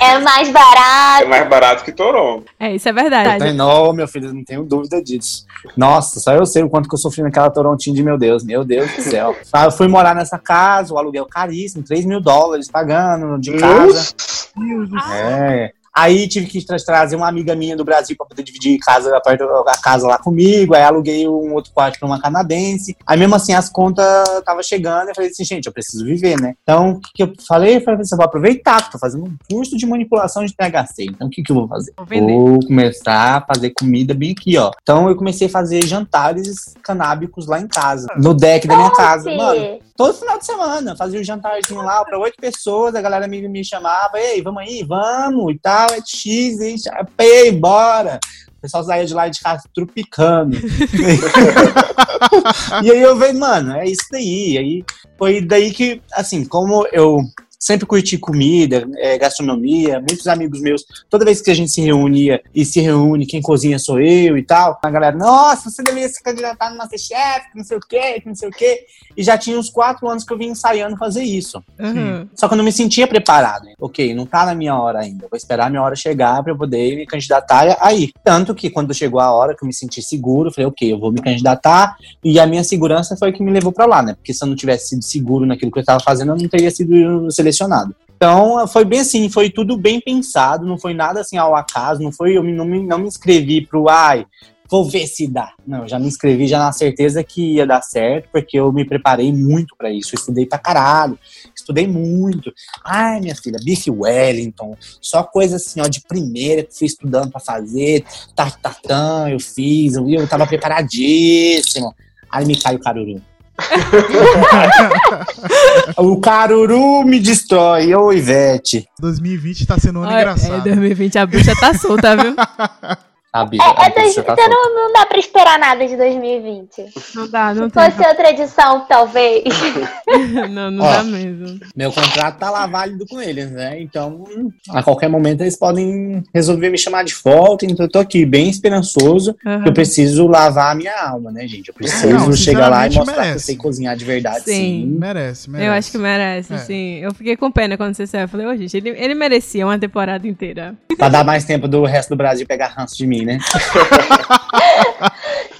É mais É barato. mais barato que Toronto. É, isso é verdade. estão. Não, meu filho, não tenho dúvida disso. Nossa, só eu sei o quanto que eu sofri naquela Torontinho de meu Deus, meu Deus do céu. Ah, Eu fui morar nessa casa, o aluguel caríssimo, 3 mil dólares pagando de casa. É. Aí tive que tra- trazer uma amiga minha do Brasil pra poder dividir casa, a, casa lá comigo. Aí aluguei um outro quarto pra uma canadense. Aí mesmo assim as contas tava chegando. Eu falei assim, gente, eu preciso viver, né? Então o que, que eu falei? Eu falei assim, eu vou aproveitar, que tô fazendo um curso de manipulação de THC. Então o que, que eu vou fazer? Vou. Vou começar a fazer comida bem aqui, ó. Então eu comecei a fazer jantares canábicos lá em casa, no deck da minha casa. Mano, todo final de semana. Fazia um jantarzinho lá pra oito pessoas, a galera me, me chamava, ei, vamos aí, vamos e tal, é X, hein, chapei, bora. O pessoal saía de lá de casa trupicando. e aí eu vejo, mano, é isso daí. Aí foi daí que, assim, como eu sempre curti comida, é, gastronomia, muitos amigos meus, toda vez que a gente se reunia e se reúne, quem cozinha sou eu e tal, a galera, nossa, você deveria se candidatar no Masterchef, que não sei o quê, que não sei o quê. E já tinha uns quatro anos que eu vim ensaiando fazer isso. Uhum. Só que eu não me sentia preparado. Ok, não tá na minha hora ainda. Vou esperar a minha hora chegar pra eu poder me candidatar aí. Tanto que quando chegou a hora que eu me senti seguro, eu falei, ok, eu vou me candidatar. E a minha segurança foi o que me levou pra lá, né? Porque se eu não tivesse sido seguro naquilo que eu tava fazendo, eu não teria sido selecionado. Então, foi bem assim, foi tudo bem pensado, não foi nada assim ao acaso, não foi, eu não me, não me inscrevi pro, ai, vou ver se dá. Não, eu já me inscrevi já na certeza que ia dar certo, porque eu me preparei muito pra isso, estudei pra caralho, estudei muito. Ai, minha filha, bife Wellington, só coisa assim, ó, de primeira que fui estudando pra fazer, tartatã, eu fiz, eu, eu tava preparadíssimo. Aí me cai o caruru. o caruru me destrói, ô Ivete. 2020 tá sendo um ano Olha, É, engraçado. 2020 a bruxa tá solta, viu? A É, a é dois- tá você não, não dá pra esperar nada de 2020. Não dá, não Se tem. fosse outra edição, talvez. Não, não Ó. dá mesmo. Meu contrato tá lá válido com eles, né? Então, a qualquer momento eles podem resolver me chamar de volta. Então, eu tô aqui bem esperançoso. Uhum. Eu preciso lavar a minha alma, né, gente? Eu preciso Não, chegar lá e mostrar que eu merece. sei cozinhar de verdade, Sim. sim. Merece, merece. Eu acho que merece, É. sim. Eu fiquei com pena quando você saiu. Eu falei, ô, gente, ele, ele merecia uma temporada inteira. Pra dar mais tempo do resto do Brasil pegar ranço de mim, né?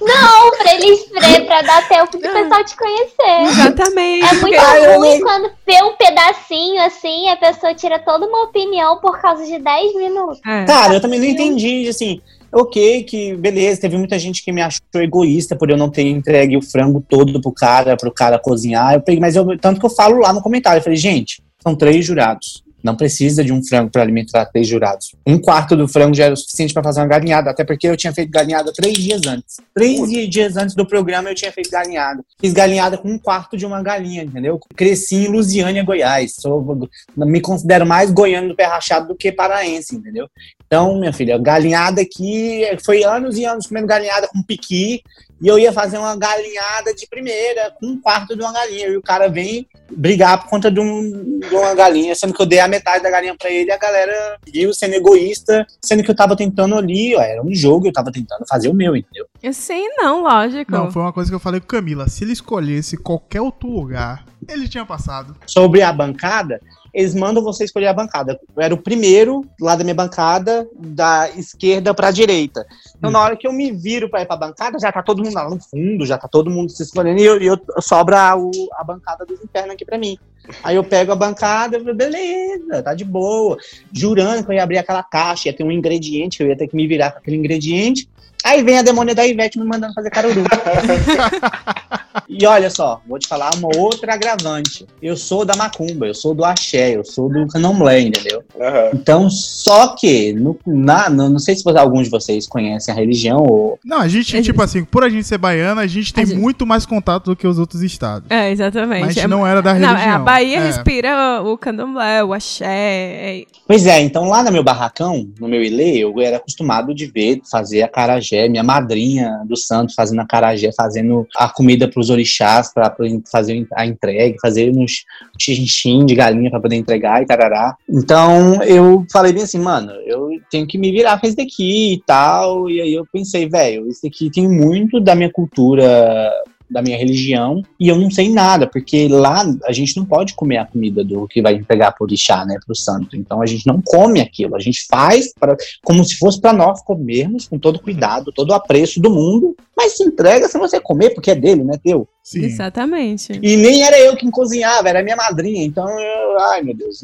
Não, pra eles pra, pra dar tempo do pessoal te conhecer. Exatamente. É muito Ai, ruim quando vê um pedacinho assim a pessoa tira toda uma opinião por causa de 10 minutos. É. Cara, eu também não entendi, assim. ok, que beleza, teve muita gente que me achou egoísta por eu não ter entregue o frango todo pro cara, pro cara cozinhar. Eu peguei, mas eu, tanto que eu falo lá no comentário, eu falei, gente, são três jurados. Não precisa de um frango para alimentar três jurados. Um quarto do frango já era o suficiente para fazer uma galinhada, até porque eu tinha feito galinhada três dias antes. Três dias antes do programa eu tinha feito galinhada. Fiz galinhada com um quarto de uma galinha, entendeu? Cresci em Lusiânia, Goiás. Sou, me considero mais goiano do pé rachado do que paraense, entendeu? Então, minha filha, galinhada aqui foi anos e anos comendo galinhada com piqui. E eu ia fazer uma galinhada de primeira, com um quarto de uma galinha. E o cara vem brigar por conta de, um, de uma galinha, sendo que eu dei a metade da galinha para ele e a galera viu sendo egoísta, sendo que eu tava tentando ali, ó, era um jogo, eu tava tentando fazer o meu, entendeu? Eu sei, não, lógico. Não, foi uma coisa que eu falei com Camila. Se ele escolhesse qualquer outro lugar, ele tinha passado. Sobre a bancada, eles mandam você escolher a bancada. Eu era o primeiro lá da minha bancada, da esquerda pra direita. Então, hum. na hora que eu me viro pra ir pra bancada, já tá todo mundo lá no fundo, já tá todo mundo se escolhendo, e eu, eu sobra o, a bancada dos infernos aqui pra mim. Aí eu pego a bancada e falo, beleza, tá de boa. Jurando que eu ia abrir aquela caixa, ia ter um ingrediente, eu ia ter que me virar com aquele ingrediente. Aí vem a demônia da Ivete me mandando fazer caruru. e olha só, vou te falar uma outra agravante. Eu sou da macumba, eu sou do axé, eu sou do candomblé, entendeu? Uhum. Então, só que, no, na, no, não sei se alguns de vocês conhecem a religião ou... Não, a gente, tipo assim, por a gente ser baiana, a gente tem a gente... muito mais contato do que os outros estados. É, exatamente. Mas é, não era da religião. Não, é, a Bahia é. respira o candomblé, o axé. É... Pois é, então lá no meu barracão, no meu ilê, eu era acostumado de ver, fazer a carajé, minha madrinha do santo fazendo a carajé, fazendo a comida para os orixás, para fazer a entrega, fazer uns xixim de galinha para poder entregar e tarará. Então eu falei bem assim, mano, eu tenho que me virar com isso daqui e tal. E aí eu pensei, velho, isso daqui tem muito da minha cultura da minha religião e eu não sei nada, porque lá a gente não pode comer a comida do que vai entregar pro orixá, né, pro santo. Então a gente não come aquilo, a gente faz para como se fosse para nós comermos com todo cuidado, todo o apreço do mundo, mas se entrega se você comer porque é dele, né, teu. Sim. Exatamente. E nem era eu quem cozinhava, era minha madrinha. Então, eu, ai meu Deus.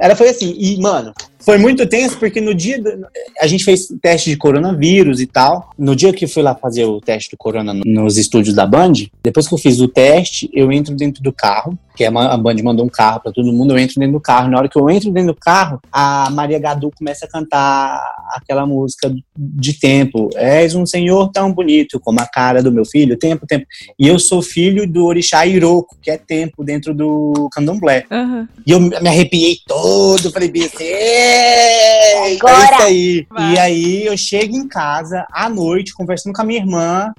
Ela foi assim. E, mano, foi muito tenso porque no dia. Do, a gente fez teste de coronavírus e tal. No dia que fui lá fazer o teste do corona nos estúdios da Band, depois que eu fiz o teste, eu entro dentro do carro que a Band mandou um carro para todo mundo, eu entro dentro do carro. Na hora que eu entro dentro do carro, a Maria Gadu começa a cantar aquela música de tempo. És um senhor tão bonito como a cara do meu filho, tempo, tempo. E eu sou filho do orixá Iroko, que é tempo dentro do candomblé. Uhum. E eu me arrepiei todo, falei bem assim, é isso aí. Vai. E aí eu chego em casa à noite, conversando com a minha irmã,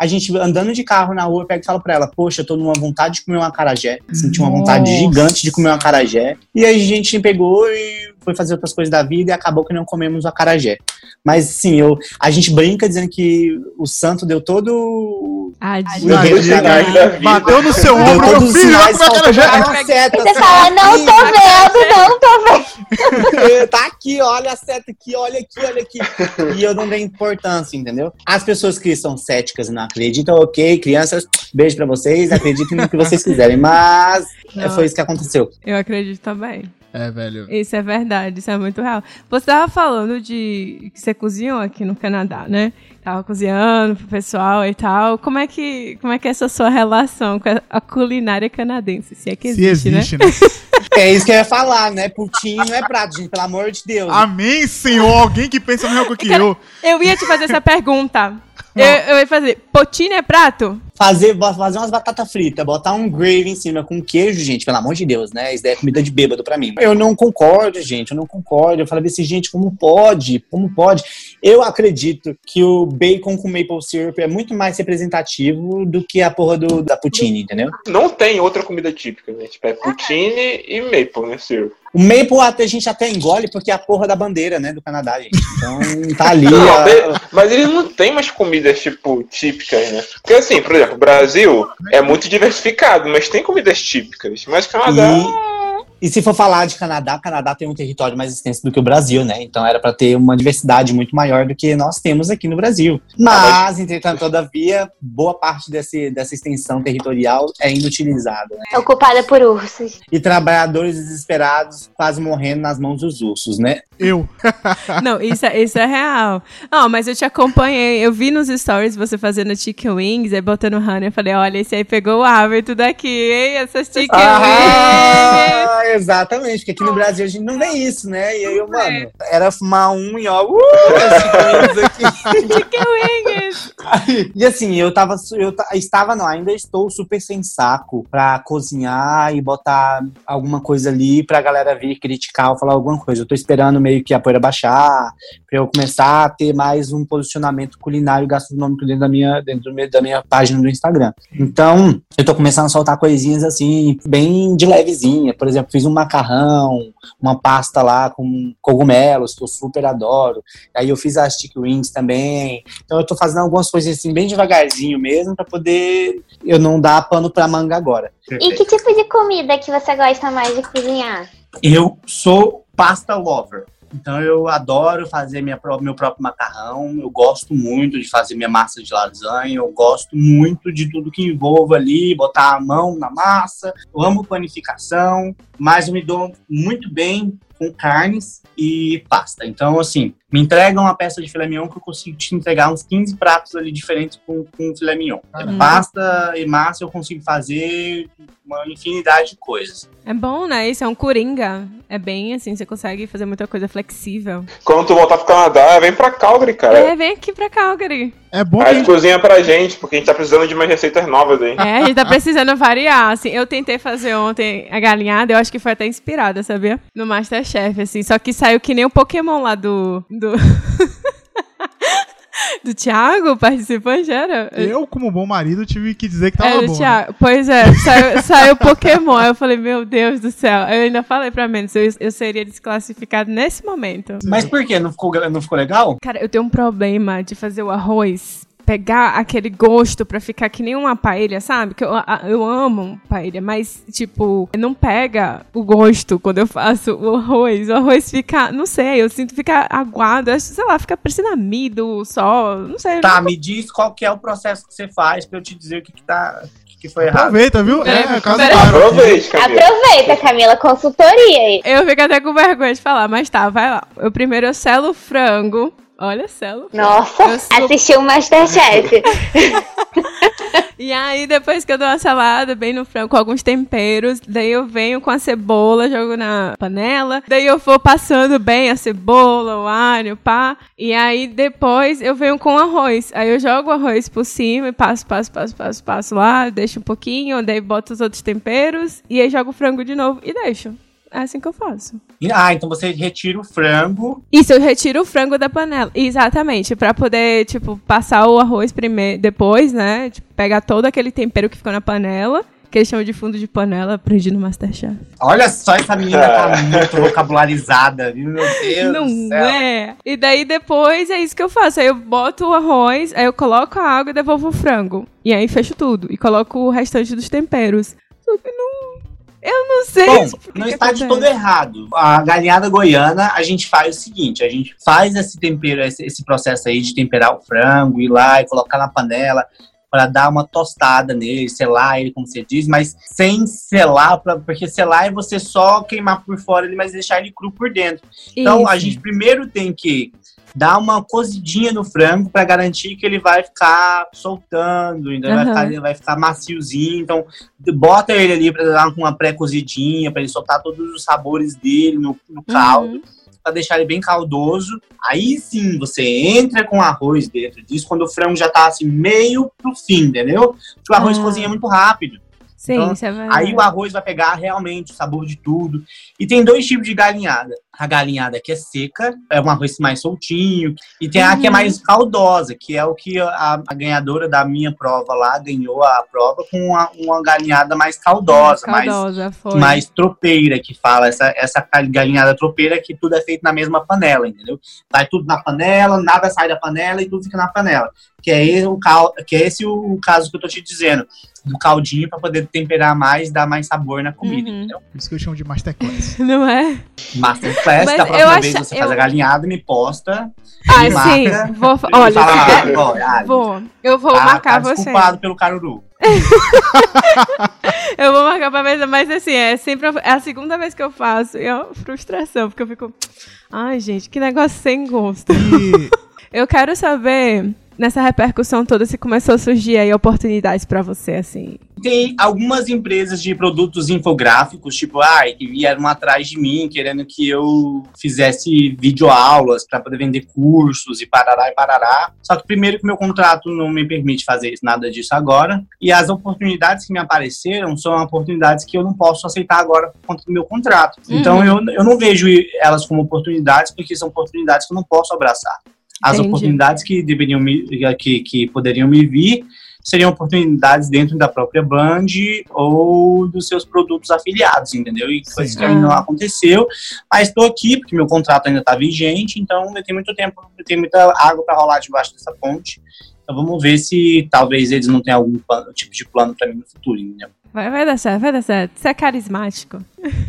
a gente andando de carro na rua, eu pego e falo pra ela, poxa, eu tô numa vontade de comer uma carajé. Senti uma vontade gigante de comer uma carajé. E aí a gente pegou e foi fazer outras coisas da vida e acabou que não comemos o acarajé. Mas sim, eu, a gente brinca dizendo que o santo deu todo. Ah, Bateu no seu ombro, meu filho, vai comer acarajé. Seta, Você fala, não tô vendo, não tô vendo. tá aqui, olha a seta aqui, olha aqui, olha aqui. E eu não dei importância, entendeu? As pessoas que são céticas e não acreditam, ok, crianças, beijo pra vocês, acreditem no que vocês quiserem. Mas não, foi isso que aconteceu. Eu acredito também. É, velho. Isso é verdade, isso é muito real. Você tava falando de que você cozinhou aqui no Canadá, né? Tava cozinhando pro pessoal e tal. Como é que, como é, que é essa sua relação com a culinária canadense? Se é que existe, Se existe né? né? É isso que eu ia falar, né? Putinho não é prato, gente, pelo amor de Deus. Amém, Senhor. Alguém que pensa melhor que eu. Eu ia te fazer essa pergunta. Eu, eu ia fazer, potina é prato? Fazer, fazer umas batatas fritas, botar um gravy em cima com queijo, gente, pelo amor de Deus, né? Isso daí é comida de bêbado pra mim. Eu não concordo, gente, eu não concordo. Eu falei assim, gente, como pode? Como pode? Eu acredito que o bacon com maple syrup é muito mais representativo do que a porra do, da poutine, entendeu? Não tem outra comida típica? Tipo, é poutine e maple, né, syrup. O Maple até, a gente até engole porque é a porra da bandeira, né, do Canadá, gente. Então tá ali. Não, a... Mas ele não tem mais comidas, tipo, típicas, né? Porque assim, por exemplo, o Brasil é muito diversificado, mas tem comidas típicas. Mas Canadá. E... E se for falar de Canadá, Canadá tem um território mais extenso do que o Brasil, né? Então era para ter uma diversidade muito maior do que nós temos aqui no Brasil. Mas, entretanto, todavia, boa parte desse, dessa extensão territorial é inutilizada. Né? Ocupada por ursos. E trabalhadores desesperados quase morrendo nas mãos dos ursos, né? Eu. Não, isso é, isso é real. Não, mas eu te acompanhei. Eu vi nos stories você fazendo chicken wings, aí botando honey. Eu falei, olha, esse aí pegou o hábito daqui, hein? Essas chicken wings. Ah, exatamente, porque aqui no Brasil a gente não vê isso, né? E aí, eu, mano, era fumar um e ó, uh, aqui. Chicken wings. E assim, eu tava, eu ta- estava, não, ainda estou super sem saco pra cozinhar e botar alguma coisa ali pra galera vir criticar ou falar alguma coisa. Eu tô esperando meio que a poeira baixar, pra eu começar a ter mais um posicionamento culinário e gastronômico dentro da minha, dentro da minha página do Instagram. Então, eu tô começando a soltar coisinhas assim, bem de levezinha. Por exemplo, fiz um macarrão, uma pasta lá com cogumelos, que eu super adoro. Aí eu fiz as chicken wings também. Então eu tô fazendo algumas coisas assim, bem devagarzinho mesmo, pra poder eu não dar pano pra manga agora. E que tipo de comida que você gosta mais de cozinhar? Eu sou pasta lover. Então eu adoro fazer minha, meu próprio macarrão, eu gosto muito de fazer minha massa de lasanha, eu gosto muito de tudo que envolva ali, botar a mão na massa. Eu amo panificação, mas eu me dou muito bem com carnes e pasta. Então, assim, me entrega uma peça de filé mignon que eu consigo te entregar uns 15 pratos ali diferentes com, com filé mignon. Uhum. Pasta e massa eu consigo fazer uma infinidade de coisas. É bom, né? Isso é um coringa. É bem assim, você consegue fazer muita coisa flexível. Quando tu voltar pro Canadá, vem pra Calgary, cara. É, vem aqui pra Calgary. É bom Aí que cozinha pra gente, porque a gente tá precisando de umas receitas novas aí. É, a gente tá precisando variar, assim. Eu tentei fazer ontem a galinhada, eu acho que foi até inspirada, sabia? No Masterchef, assim. Só que saiu que nem o Pokémon lá do... Do, do Thiago, participante, era? eu, como bom marido, tive que dizer que tava do bom. né? Thiago. Pois é, saiu, saiu Pokémon. Aí eu falei, meu Deus do céu. Eu ainda falei pra Mendes, eu, eu seria desclassificado nesse momento. Mas por quê? Não ficou, não ficou legal? Cara, eu tenho um problema de fazer o arroz pegar aquele gosto pra ficar que nem uma paella, sabe? Que eu, eu amo paella, mas, tipo, não pega o gosto quando eu faço o arroz. O arroz fica, não sei, eu sinto ficar aguado, acho, sei lá, fica parecendo amido, só, não sei. Tá, me diz qual que é o processo que você faz pra eu te dizer o que, que, tá, o que, foi errado. Aproveita, viu? É, Pera- caso. Aproveite, Camila. Aproveita, Camila, consultoria aí. Eu fico até com vergonha de falar, mas tá, vai lá. Eu primeiro eu selo o frango. Olha, selo. Nossa, sou- assistiu o Masterchef. E aí, depois que eu dou uma salada bem no frango com alguns temperos, daí eu venho com a cebola, jogo na panela, daí eu vou passando bem a cebola, o alho, pá. E aí, depois eu venho com o arroz. Aí eu jogo o arroz por cima e passo, passo, passo, passo, passo lá, deixo um pouquinho, daí boto os outros temperos, e aí jogo o frango de novo e deixo. É assim que eu faço. Ah, então você retira o frango. Isso, eu retiro o frango da panela. Exatamente, pra poder, tipo, passar o arroz primeiro, depois, né? Tipo, pegar todo aquele tempero que ficou na panela, que eles chamam de fundo de panela, aprendi no Masterchef. Olha só, essa menina tá muito vocabularizada, viu? Meu Deus Não do céu. é? E daí depois é isso que eu faço. Aí eu boto o arroz, aí eu coloco a água e devolvo o frango. E aí fecho tudo. E coloco o restante dos temperos. Eu não sei. Bom, não está de todo errado. A galinhada goiana, a gente faz o seguinte: a gente faz esse tempero, esse, esse processo aí de temperar o frango, ir lá e colocar na panela para dar uma tostada nele, selar ele, como você diz, mas sem selar, pra, porque selar é você só queimar por fora ele, mas deixar ele cru por dentro. Então a Isso. gente primeiro tem que dar uma cozidinha no frango para garantir que ele vai ficar soltando, ainda vai, Aham. ficar, ele vai ficar maciozinho. Então bota ele ali para dar uma pré-cozidinha, para ele soltar todos os sabores dele no, no caldo, Uhum. para deixar ele bem caldoso. Aí sim você entra com arroz dentro disso quando o frango já tá assim meio pro fim, entendeu? Porque o arroz Ah. cozinha muito rápido. Sim, Então, isso é verdade. Aí o arroz vai pegar realmente o sabor de tudo. E tem dois tipos de galinhada. A galinhada que é seca, é um arroz mais soltinho. E tem a que é Uhum. mais caldosa, que é o que a, a ganhadora da minha prova lá ganhou a prova com uma, uma galinhada mais caldosa, mais, Caldosa, foi. mais tropeira, que fala essa, essa galinhada tropeira que tudo é feito na mesma panela, entendeu? Vai tudo na panela, nada sai da panela e tudo fica na panela. Que é esse o, que é esse o caso que eu tô te dizendo. Do caldinho para poder temperar mais, dar mais sabor na comida, Uhum. Por isso que eu chamo de Masterclass. Não é? Masterclass, Mas da próxima vez você faz eu- a galinhada, me posta. Ah, me sim. marca, Vou, e olha, fala, ah, ah, vou. Eu vou tá, marcar tá você. desculpado pelo caruru. eu vou marcar pra mesa, mas assim, é sempre a, é a segunda vez que eu faço. E é uma frustração, porque eu fico. Ai, gente, que negócio sem gosto. E Eu quero saber, nessa repercussão toda, se começou a surgir aí oportunidades pra você, assim. Tem algumas empresas de produtos infográficos, tipo, ai, que vieram atrás de mim, querendo que eu fizesse videoaulas para poder vender cursos e parará e parará. Só que primeiro que meu contrato não me permite fazer nada disso agora. E as oportunidades que me apareceram são oportunidades que eu não posso aceitar agora por conta do meu contrato. Então eu, eu não vejo elas como oportunidades, porque são oportunidades que eu não posso abraçar. As Entendi. oportunidades que deveriam me, que, que poderiam me vir seriam oportunidades dentro da própria Band ou dos seus produtos afiliados, entendeu? E coisa Sim. que ainda não aconteceu. Mas estou aqui porque meu contrato ainda está vigente, então eu tenho muito tempo, eu tenho muita água para rolar debaixo dessa ponte. Então vamos ver se talvez eles não tenham algum plano- tipo de plano para mim no futuro, entendeu? Vai, vai dar certo, vai dar certo. Você é carismático.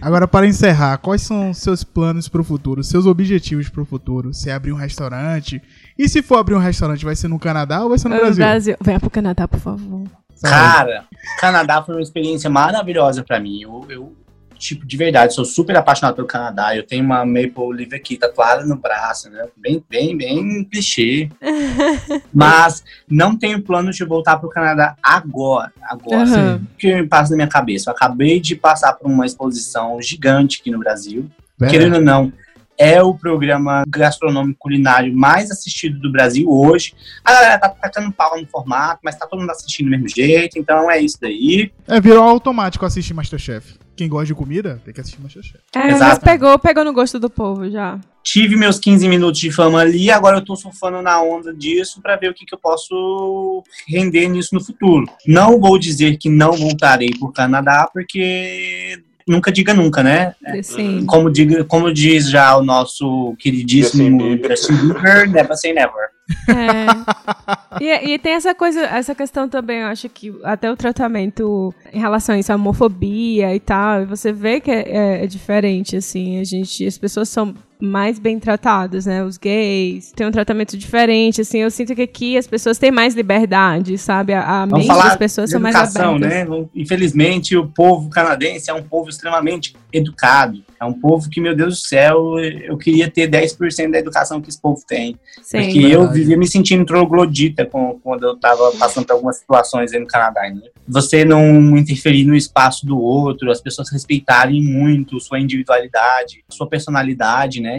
agora, para encerrar, quais são seus planos pro futuro, seus objetivos pro futuro? Você abrir um restaurante? E se for abrir um restaurante, vai ser no Canadá ou vai ser no No Brasil? Brasil. Venha pro Canadá, por favor. Cara, Canadá foi uma experiência maravilhosa para mim. Eu, eu, tipo, de verdade, sou super apaixonado pelo Canadá. Eu tenho uma Maple Leaf aqui tatuada no braço, né? Bem, bem, bem clichê. Mas não tenho plano de voltar pro Canadá agora. Agora. Aham. O que me passa na minha cabeça? Eu acabei de passar por uma exposição gigante aqui no Brasil. Querendo ou não, é o programa gastronômico culinário mais assistido do Brasil hoje. A galera tá tacando pau no formato, mas tá todo mundo assistindo do mesmo jeito, então é isso daí. É, virou automático assistir Masterchef. Quem gosta de comida, tem que assistir Masterchef. É, mas Exato. pegou, pegou no gosto do povo já. Tive meus 15 minutos de fama ali, agora eu tô surfando na onda disso pra ver o que, que eu posso render nisso no futuro. Não vou dizer que não voltarei pro Canadá, porque nunca diga nunca, né? Sim. Como, diga, como diz já o nosso queridíssimo. Justin Bieber, never say never. É. E, e tem essa coisa, essa questão também, eu acho que até o tratamento em relação a isso, a homofobia e tal, você vê que é, é- é diferente, assim, a gente, as pessoas são mais bem tratadas, né, os gays, tem um tratamento diferente, assim, eu sinto que aqui as pessoas têm mais liberdade, sabe, a, a Vamos mente falar das pessoas de são mais educação, abertas. né? Infelizmente, o povo canadense é um povo extremamente educado. É um povo que, meu Deus do céu, eu queria ter 10% da educação que esse povo tem. Sim. Porque eu vivia me sentindo troglodita com, quando eu tava passando por algumas situações aí no Canadá. Né? Você não interferir no espaço do outro, as pessoas respeitarem muito sua individualidade, sua personalidade, né?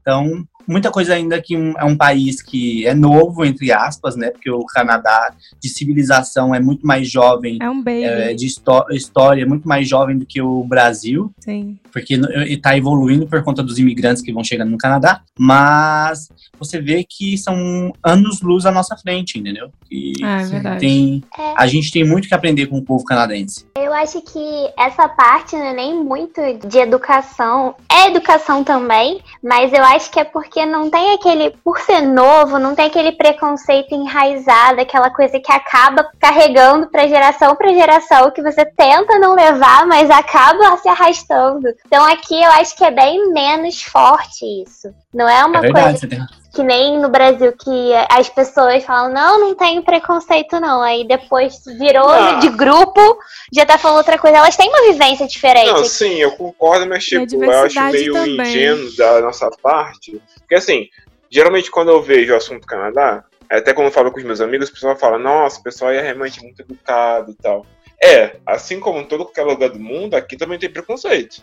Então, muita coisa ainda que um- é um país que é novo, entre aspas, né? Porque o Canadá de civilização é muito mais jovem, É um baby, é, de histó- história é muito mais jovem do que o Brasil sim. porque está evoluindo por conta dos imigrantes que vão chegando no Canadá, mas você vê que são anos-luz à nossa frente, entendeu? E É Sim. verdade. tem, É. a gente tem muito que aprender com o povo canadense. Eu acho que essa parte não é nem muito de educação. É educação também, mas eu acho que é porque não tem aquele. Por ser novo, não tem aquele preconceito enraizado, aquela coisa que acaba carregando pra geração pra geração, que você tenta não levar, mas acaba se arrastando. Então aqui eu acho que é bem menos forte isso. Não é uma é verdade, coisa você tem que nem no Brasil que as pessoas falam, não, não tem preconceito não. Aí depois virou Ah. de grupo, já tá falando outra coisa. Elas têm uma vivência diferente. Não, sim, eu concordo, mas tipo, eu acho meio também. ingênuo da nossa parte. Porque assim, geralmente quando eu vejo o assunto Canadá, até quando eu falo com os meus amigos, o pessoal fala, nossa, o pessoal aí é realmente muito educado e tal. É, assim como em todo qualquer lugar do mundo, aqui também tem preconceito.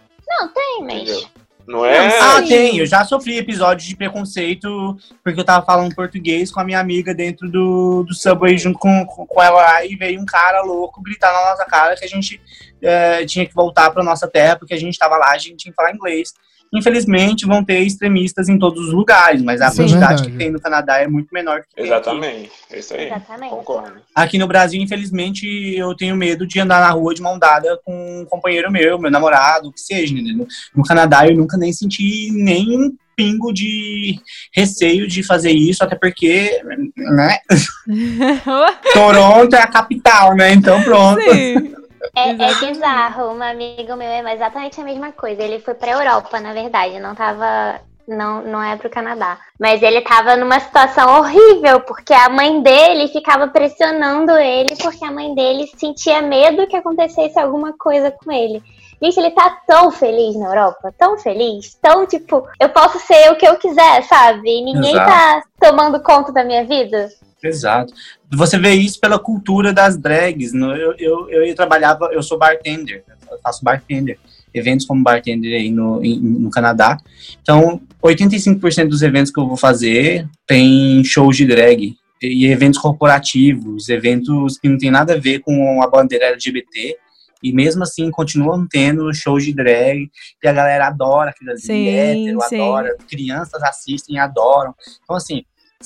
Tem, mas... Entendeu? Não é. Ah, tem. Eu já sofri episódios de preconceito porque eu tava falando português com a minha amiga dentro do, do subway junto com, com, com ela e veio um cara louco gritar na nossa cara que a gente eh, tinha que voltar pra nossa terra porque a gente tava lá, a gente tinha que falar inglês. Infelizmente, vão ter extremistas em todos os lugares, mas a Isso é quantidade verdade. que tem no Canadá é muito menor que tem aqui. Exatamente, é isso aí. Exatamente. Concordo. Aqui no Brasil, infelizmente, eu tenho medo de andar na rua de mão dada com um companheiro meu, meu namorado, o que seja. entendeu? No Canadá, eu nunca nem senti nem um pingo de receio de fazer isso, até porque, né? Toronto é a capital, né? Então, pronto. Sim. É, é Exatamente. bizarro. Um amigo meu é exatamente a mesma coisa. Ele foi pra Europa, na verdade. Não tava não, não é pro Canadá. Mas ele tava numa situação horrível, porque a mãe dele ficava pressionando ele, porque a mãe dele sentia medo que acontecesse alguma coisa com ele. Gente, ele tá tão feliz na Europa, tão feliz, tão tipo, eu posso ser o que eu quiser, sabe? E ninguém Exato. tá tomando conta da minha vida. Exato. Você vê isso pela cultura das drags. no- Eu, eu, eu trabalhava, eu sou bartender, eu faço bartender, eventos como bartender aí no, em- no Canadá. Então, 85% dos eventos que eu vou fazer tem shows de drag. E eventos corporativos, eventos que não tem nada a ver com a bandeira LGBT. E mesmo assim, continuam tendo shows de drag, e a galera adora aquilo ali, Sim, hétero, sim. adora, crianças assistem, adoram. Então, assim,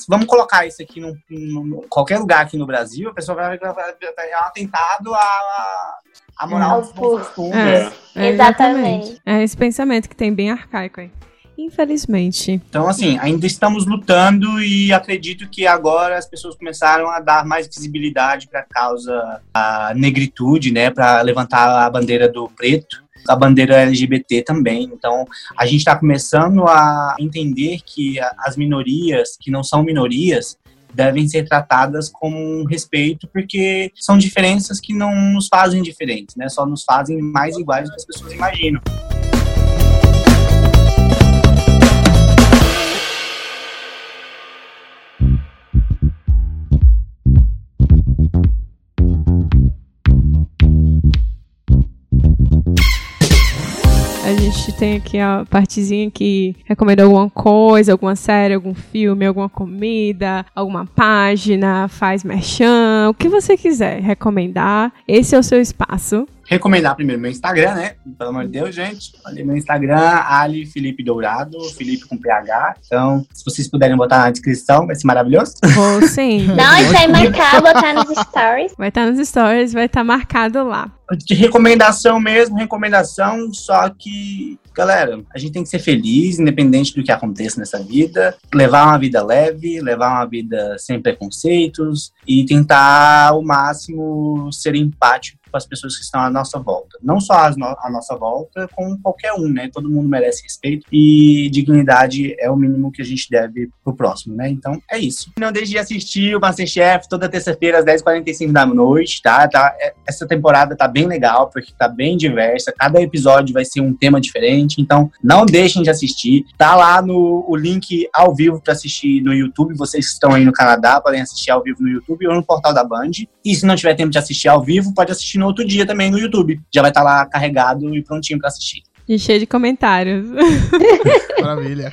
vamos colocar isso aqui num, num- qualquer lugar aqui no Brasil, a pessoa vai, vai, vai, vai- é um atentado à, à moral dos costumes. É. É, Exatamente. É esse pensamento que tem bem arcaico aí. Infelizmente. Então, assim, ainda estamos lutando e acredito que agora as pessoas começaram a dar mais visibilidade para a causa da negritude, né, para levantar a bandeira do preto, a bandeira LGBT também. Então, a gente está começando a entender que as minorias, que não são minorias, devem ser tratadas com respeito, porque são diferenças que não nos fazem diferentes, né? Só nos fazem mais iguais do que as pessoas imaginam. Tem aqui a partezinha que recomenda alguma coisa, alguma série, algum filme, alguma comida, alguma página, faz merchan, o que você quiser recomendar. Esse é o seu espaço. Recomendar primeiro meu Instagram, né? Pelo amor de Deus, gente. Olha meu Instagram, Ali Felipe Dourado, Felipe com PH. Então, se vocês puderem botar na descrição, vai ser maravilhoso. Vou sim. Não, a gente vai marcar, botar nos stories. Vai estar nos stories, vai estar marcado lá. De recomendação mesmo, recomendação, só que, galera, a gente tem que ser feliz, independente do que aconteça nessa vida, levar uma vida leve, levar uma vida sem preconceitos e tentar ao máximo ser empático com as pessoas que estão à nossa volta. Não só as no- à nossa volta, com qualquer um, né? Todo mundo merece respeito e dignidade é o mínimo que a gente deve pro próximo, né? Então, é isso. Não deixe de assistir o Masterchef toda terça-feira às 10h45 da noite, tá? tá? É- Essa temporada tá bem legal, porque tá bem diversa. Cada episódio vai ser um tema diferente, então não deixem de assistir. Tá lá no o link ao vivo para assistir no YouTube. Vocês que estão aí no Canadá podem assistir ao vivo no YouTube ou no portal da Band. E se não tiver tempo de assistir ao vivo, pode assistir no outro dia também no YouTube. Já vai estar lá carregado e prontinho para assistir. E cheio de comentários. Maravilha.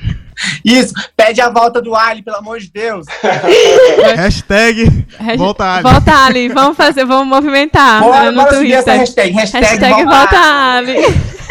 Isso, pede a volta do Ali, pelo amor de Deus. Hashtag volta Ali. Volta Ali, vamos fazer, vamos movimentar Bora, no bora subir essa Twitter. hashtag. Hashtag, Hashtag volta volta Ali. Ali.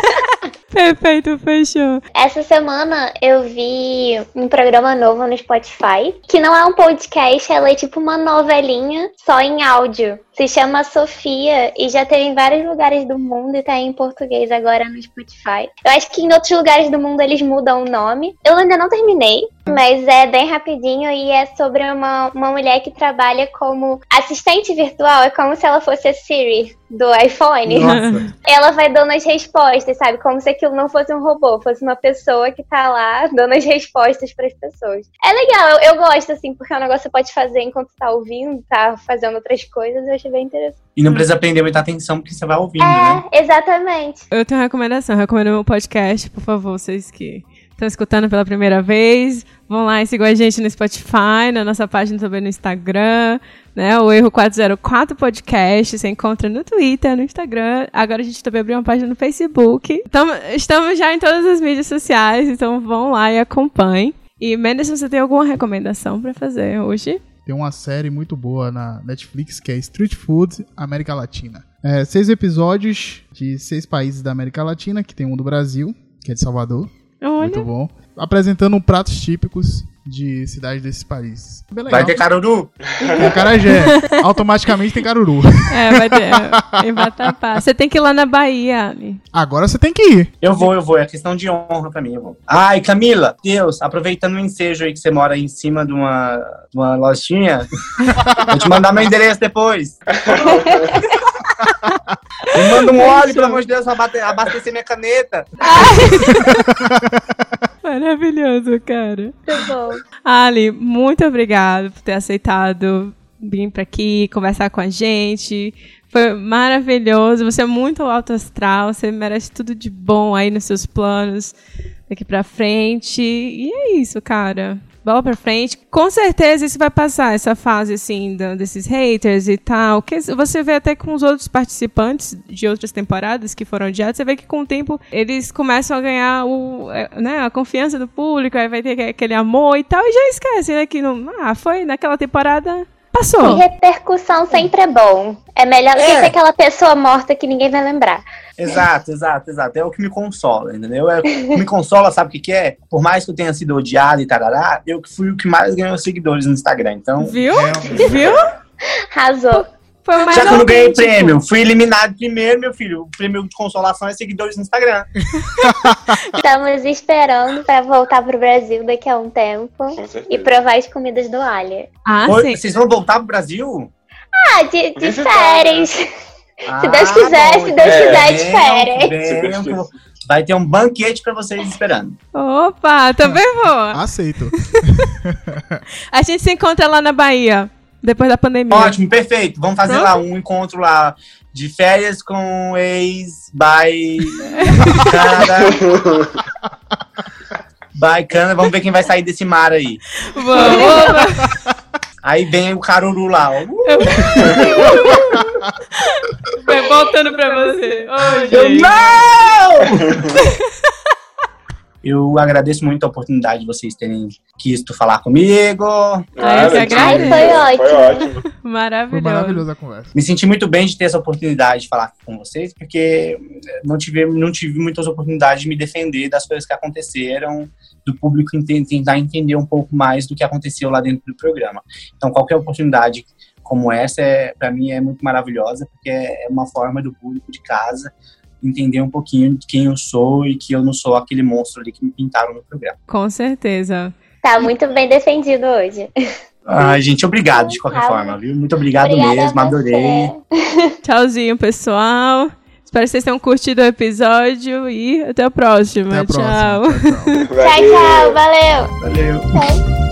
Perfeito, fechou. Essa semana eu vi um programa novo no Spotify, que não é um podcast, ela é tipo uma novelinha só em áudio. Se chama Sofia e já teve em vários lugares do mundo e tá em português agora no Spotify. Eu acho que em outros lugares do mundo eles mudam o nome. Eu ainda não terminei, mas é bem rapidinho e é sobre uma, uma mulher que trabalha como assistente virtual. É como se ela fosse a Siri do iPhone Nossa. ela vai dando as respostas, sabe? Como se aquilo não fosse um robô, fosse uma pessoa que tá lá dando as respostas pras pessoas. É legal, eu, eu gosto, assim, porque é um negócio que você pode fazer enquanto tá ouvindo, tá fazendo outras coisas, eu achei interessante. E não precisa prender muita atenção porque você vai ouvindo, né? É, exatamente. Eu tenho uma recomendação. Eu recomendo meu podcast, por favor, vocês que estão escutando pela primeira vez. Vão lá e sigam a gente no Spotify, na nossa página também no Instagram, né? O Erro 404 Podcast. Você encontra no Twitter, no Instagram. Agora a gente também abriu uma página no Facebook. Então, estamos já em todas as mídias sociais, então vão lá e acompanhem. E Mendes, você tem alguma recomendação pra fazer hoje? Tem uma série muito boa na Netflix que é Street Food América Latina. É, seis episódios de seis países da América Latina, que tem um do Brasil, que é de Salvador. Muito Olha, bom. Apresentando pratos típicos de países. Bem legal. Vai ter caruru? Tem acarajé. Automaticamente tem caruru. é, vai ter. É, em Vatapá. Você tem que ir lá na Bahia, Ali. Agora você tem que ir. Eu vou, eu vou. É questão de honra pra mim, eu vou. Ai, Camila, Deus, aproveitando o ensejo aí que você mora em cima de uma, de uma lojinha, vou te mandar meu endereço depois. Me manda um óleo, pelo amor de Deus, pra abastecer minha caneta. Maravilhoso, cara. Muito bom. Ali, muito obrigado por ter aceitado vir pra aqui, conversar com a gente. Foi maravilhoso. Você é muito alto astral. Você merece tudo de bom aí nos seus planos daqui pra frente. E é isso, cara. Bola pra frente. Com certeza isso vai passar, essa fase, assim, da- desses haters e tal. Que você vê até com os outros participantes de outras temporadas que foram odiados, você vê que com o tempo eles começam a ganhar o, é, né, a confiança do público, aí vai ter aquele amor e tal, e já esquece, né, que não, ah, foi naquela temporada, E passou. repercussão sempre é bom. É melhor do que É. ser aquela pessoa morta que ninguém vai lembrar. Exato, exato, exato. É o que me consola, entendeu? É, o que me consola, sabe o que, que é? Por mais que eu tenha sido odiado e tarará, eu que fui o que mais ganhou seguidores no Instagram. Então, Viu? Realmente. Viu? Arrasou. Foi o mais já que eu não ganhei prêmio, fui eliminado primeiro, meu filho. O prêmio de consolação é seguidores no Instagram. Estamos esperando pra voltar pro Brasil daqui a um tempo e provar as comidas do Alha. Ah, Oi, sim. vocês vão voltar pro Brasil? Ah, de, de férias. Se Deus quiser, se Deus quiser, de férias. Vai ter um banquete pra vocês esperando. Opa, também vou. Aceito. A gente se encontra lá na Bahia, depois da pandemia. Ótimo, perfeito. Vamos fazer Pronto. lá um encontro lá de férias com ex, by Canadá. By Canadá. Vamos ver quem vai sair desse mar aí. Vamos. Aí vem o Caruru lá. ó. Vai voltando pra você. Eu gente. não! Eu agradeço muito a oportunidade de vocês terem quisto falar comigo. Ai, eu que agradeço. Ai, foi Foi ótimo. Foi Maravilhoso. maravilhosa a conversa. Me senti muito bem de ter essa oportunidade de falar com vocês, porque não tive, não tive muitas oportunidades de me defender das coisas que aconteceram, do público tentar entender um pouco mais do que aconteceu lá dentro do programa. Então, qualquer oportunidade como essa, é, para mim, é muito maravilhosa, porque é uma forma do público de casa entender um pouquinho de quem eu sou e que eu não sou aquele monstro ali que me pintaram no programa. Com certeza. Tá muito bem defendido hoje. Ai, gente, obrigado de qualquer forma, viu? Muito obrigado Obrigada mesmo, adorei. Tchauzinho, pessoal. Espero que vocês tenham curtido o episódio e até a próxima. Até a Tchau. próxima. Tchau, tchau. Tchau, tchau. Valeu. Valeu. Tchau.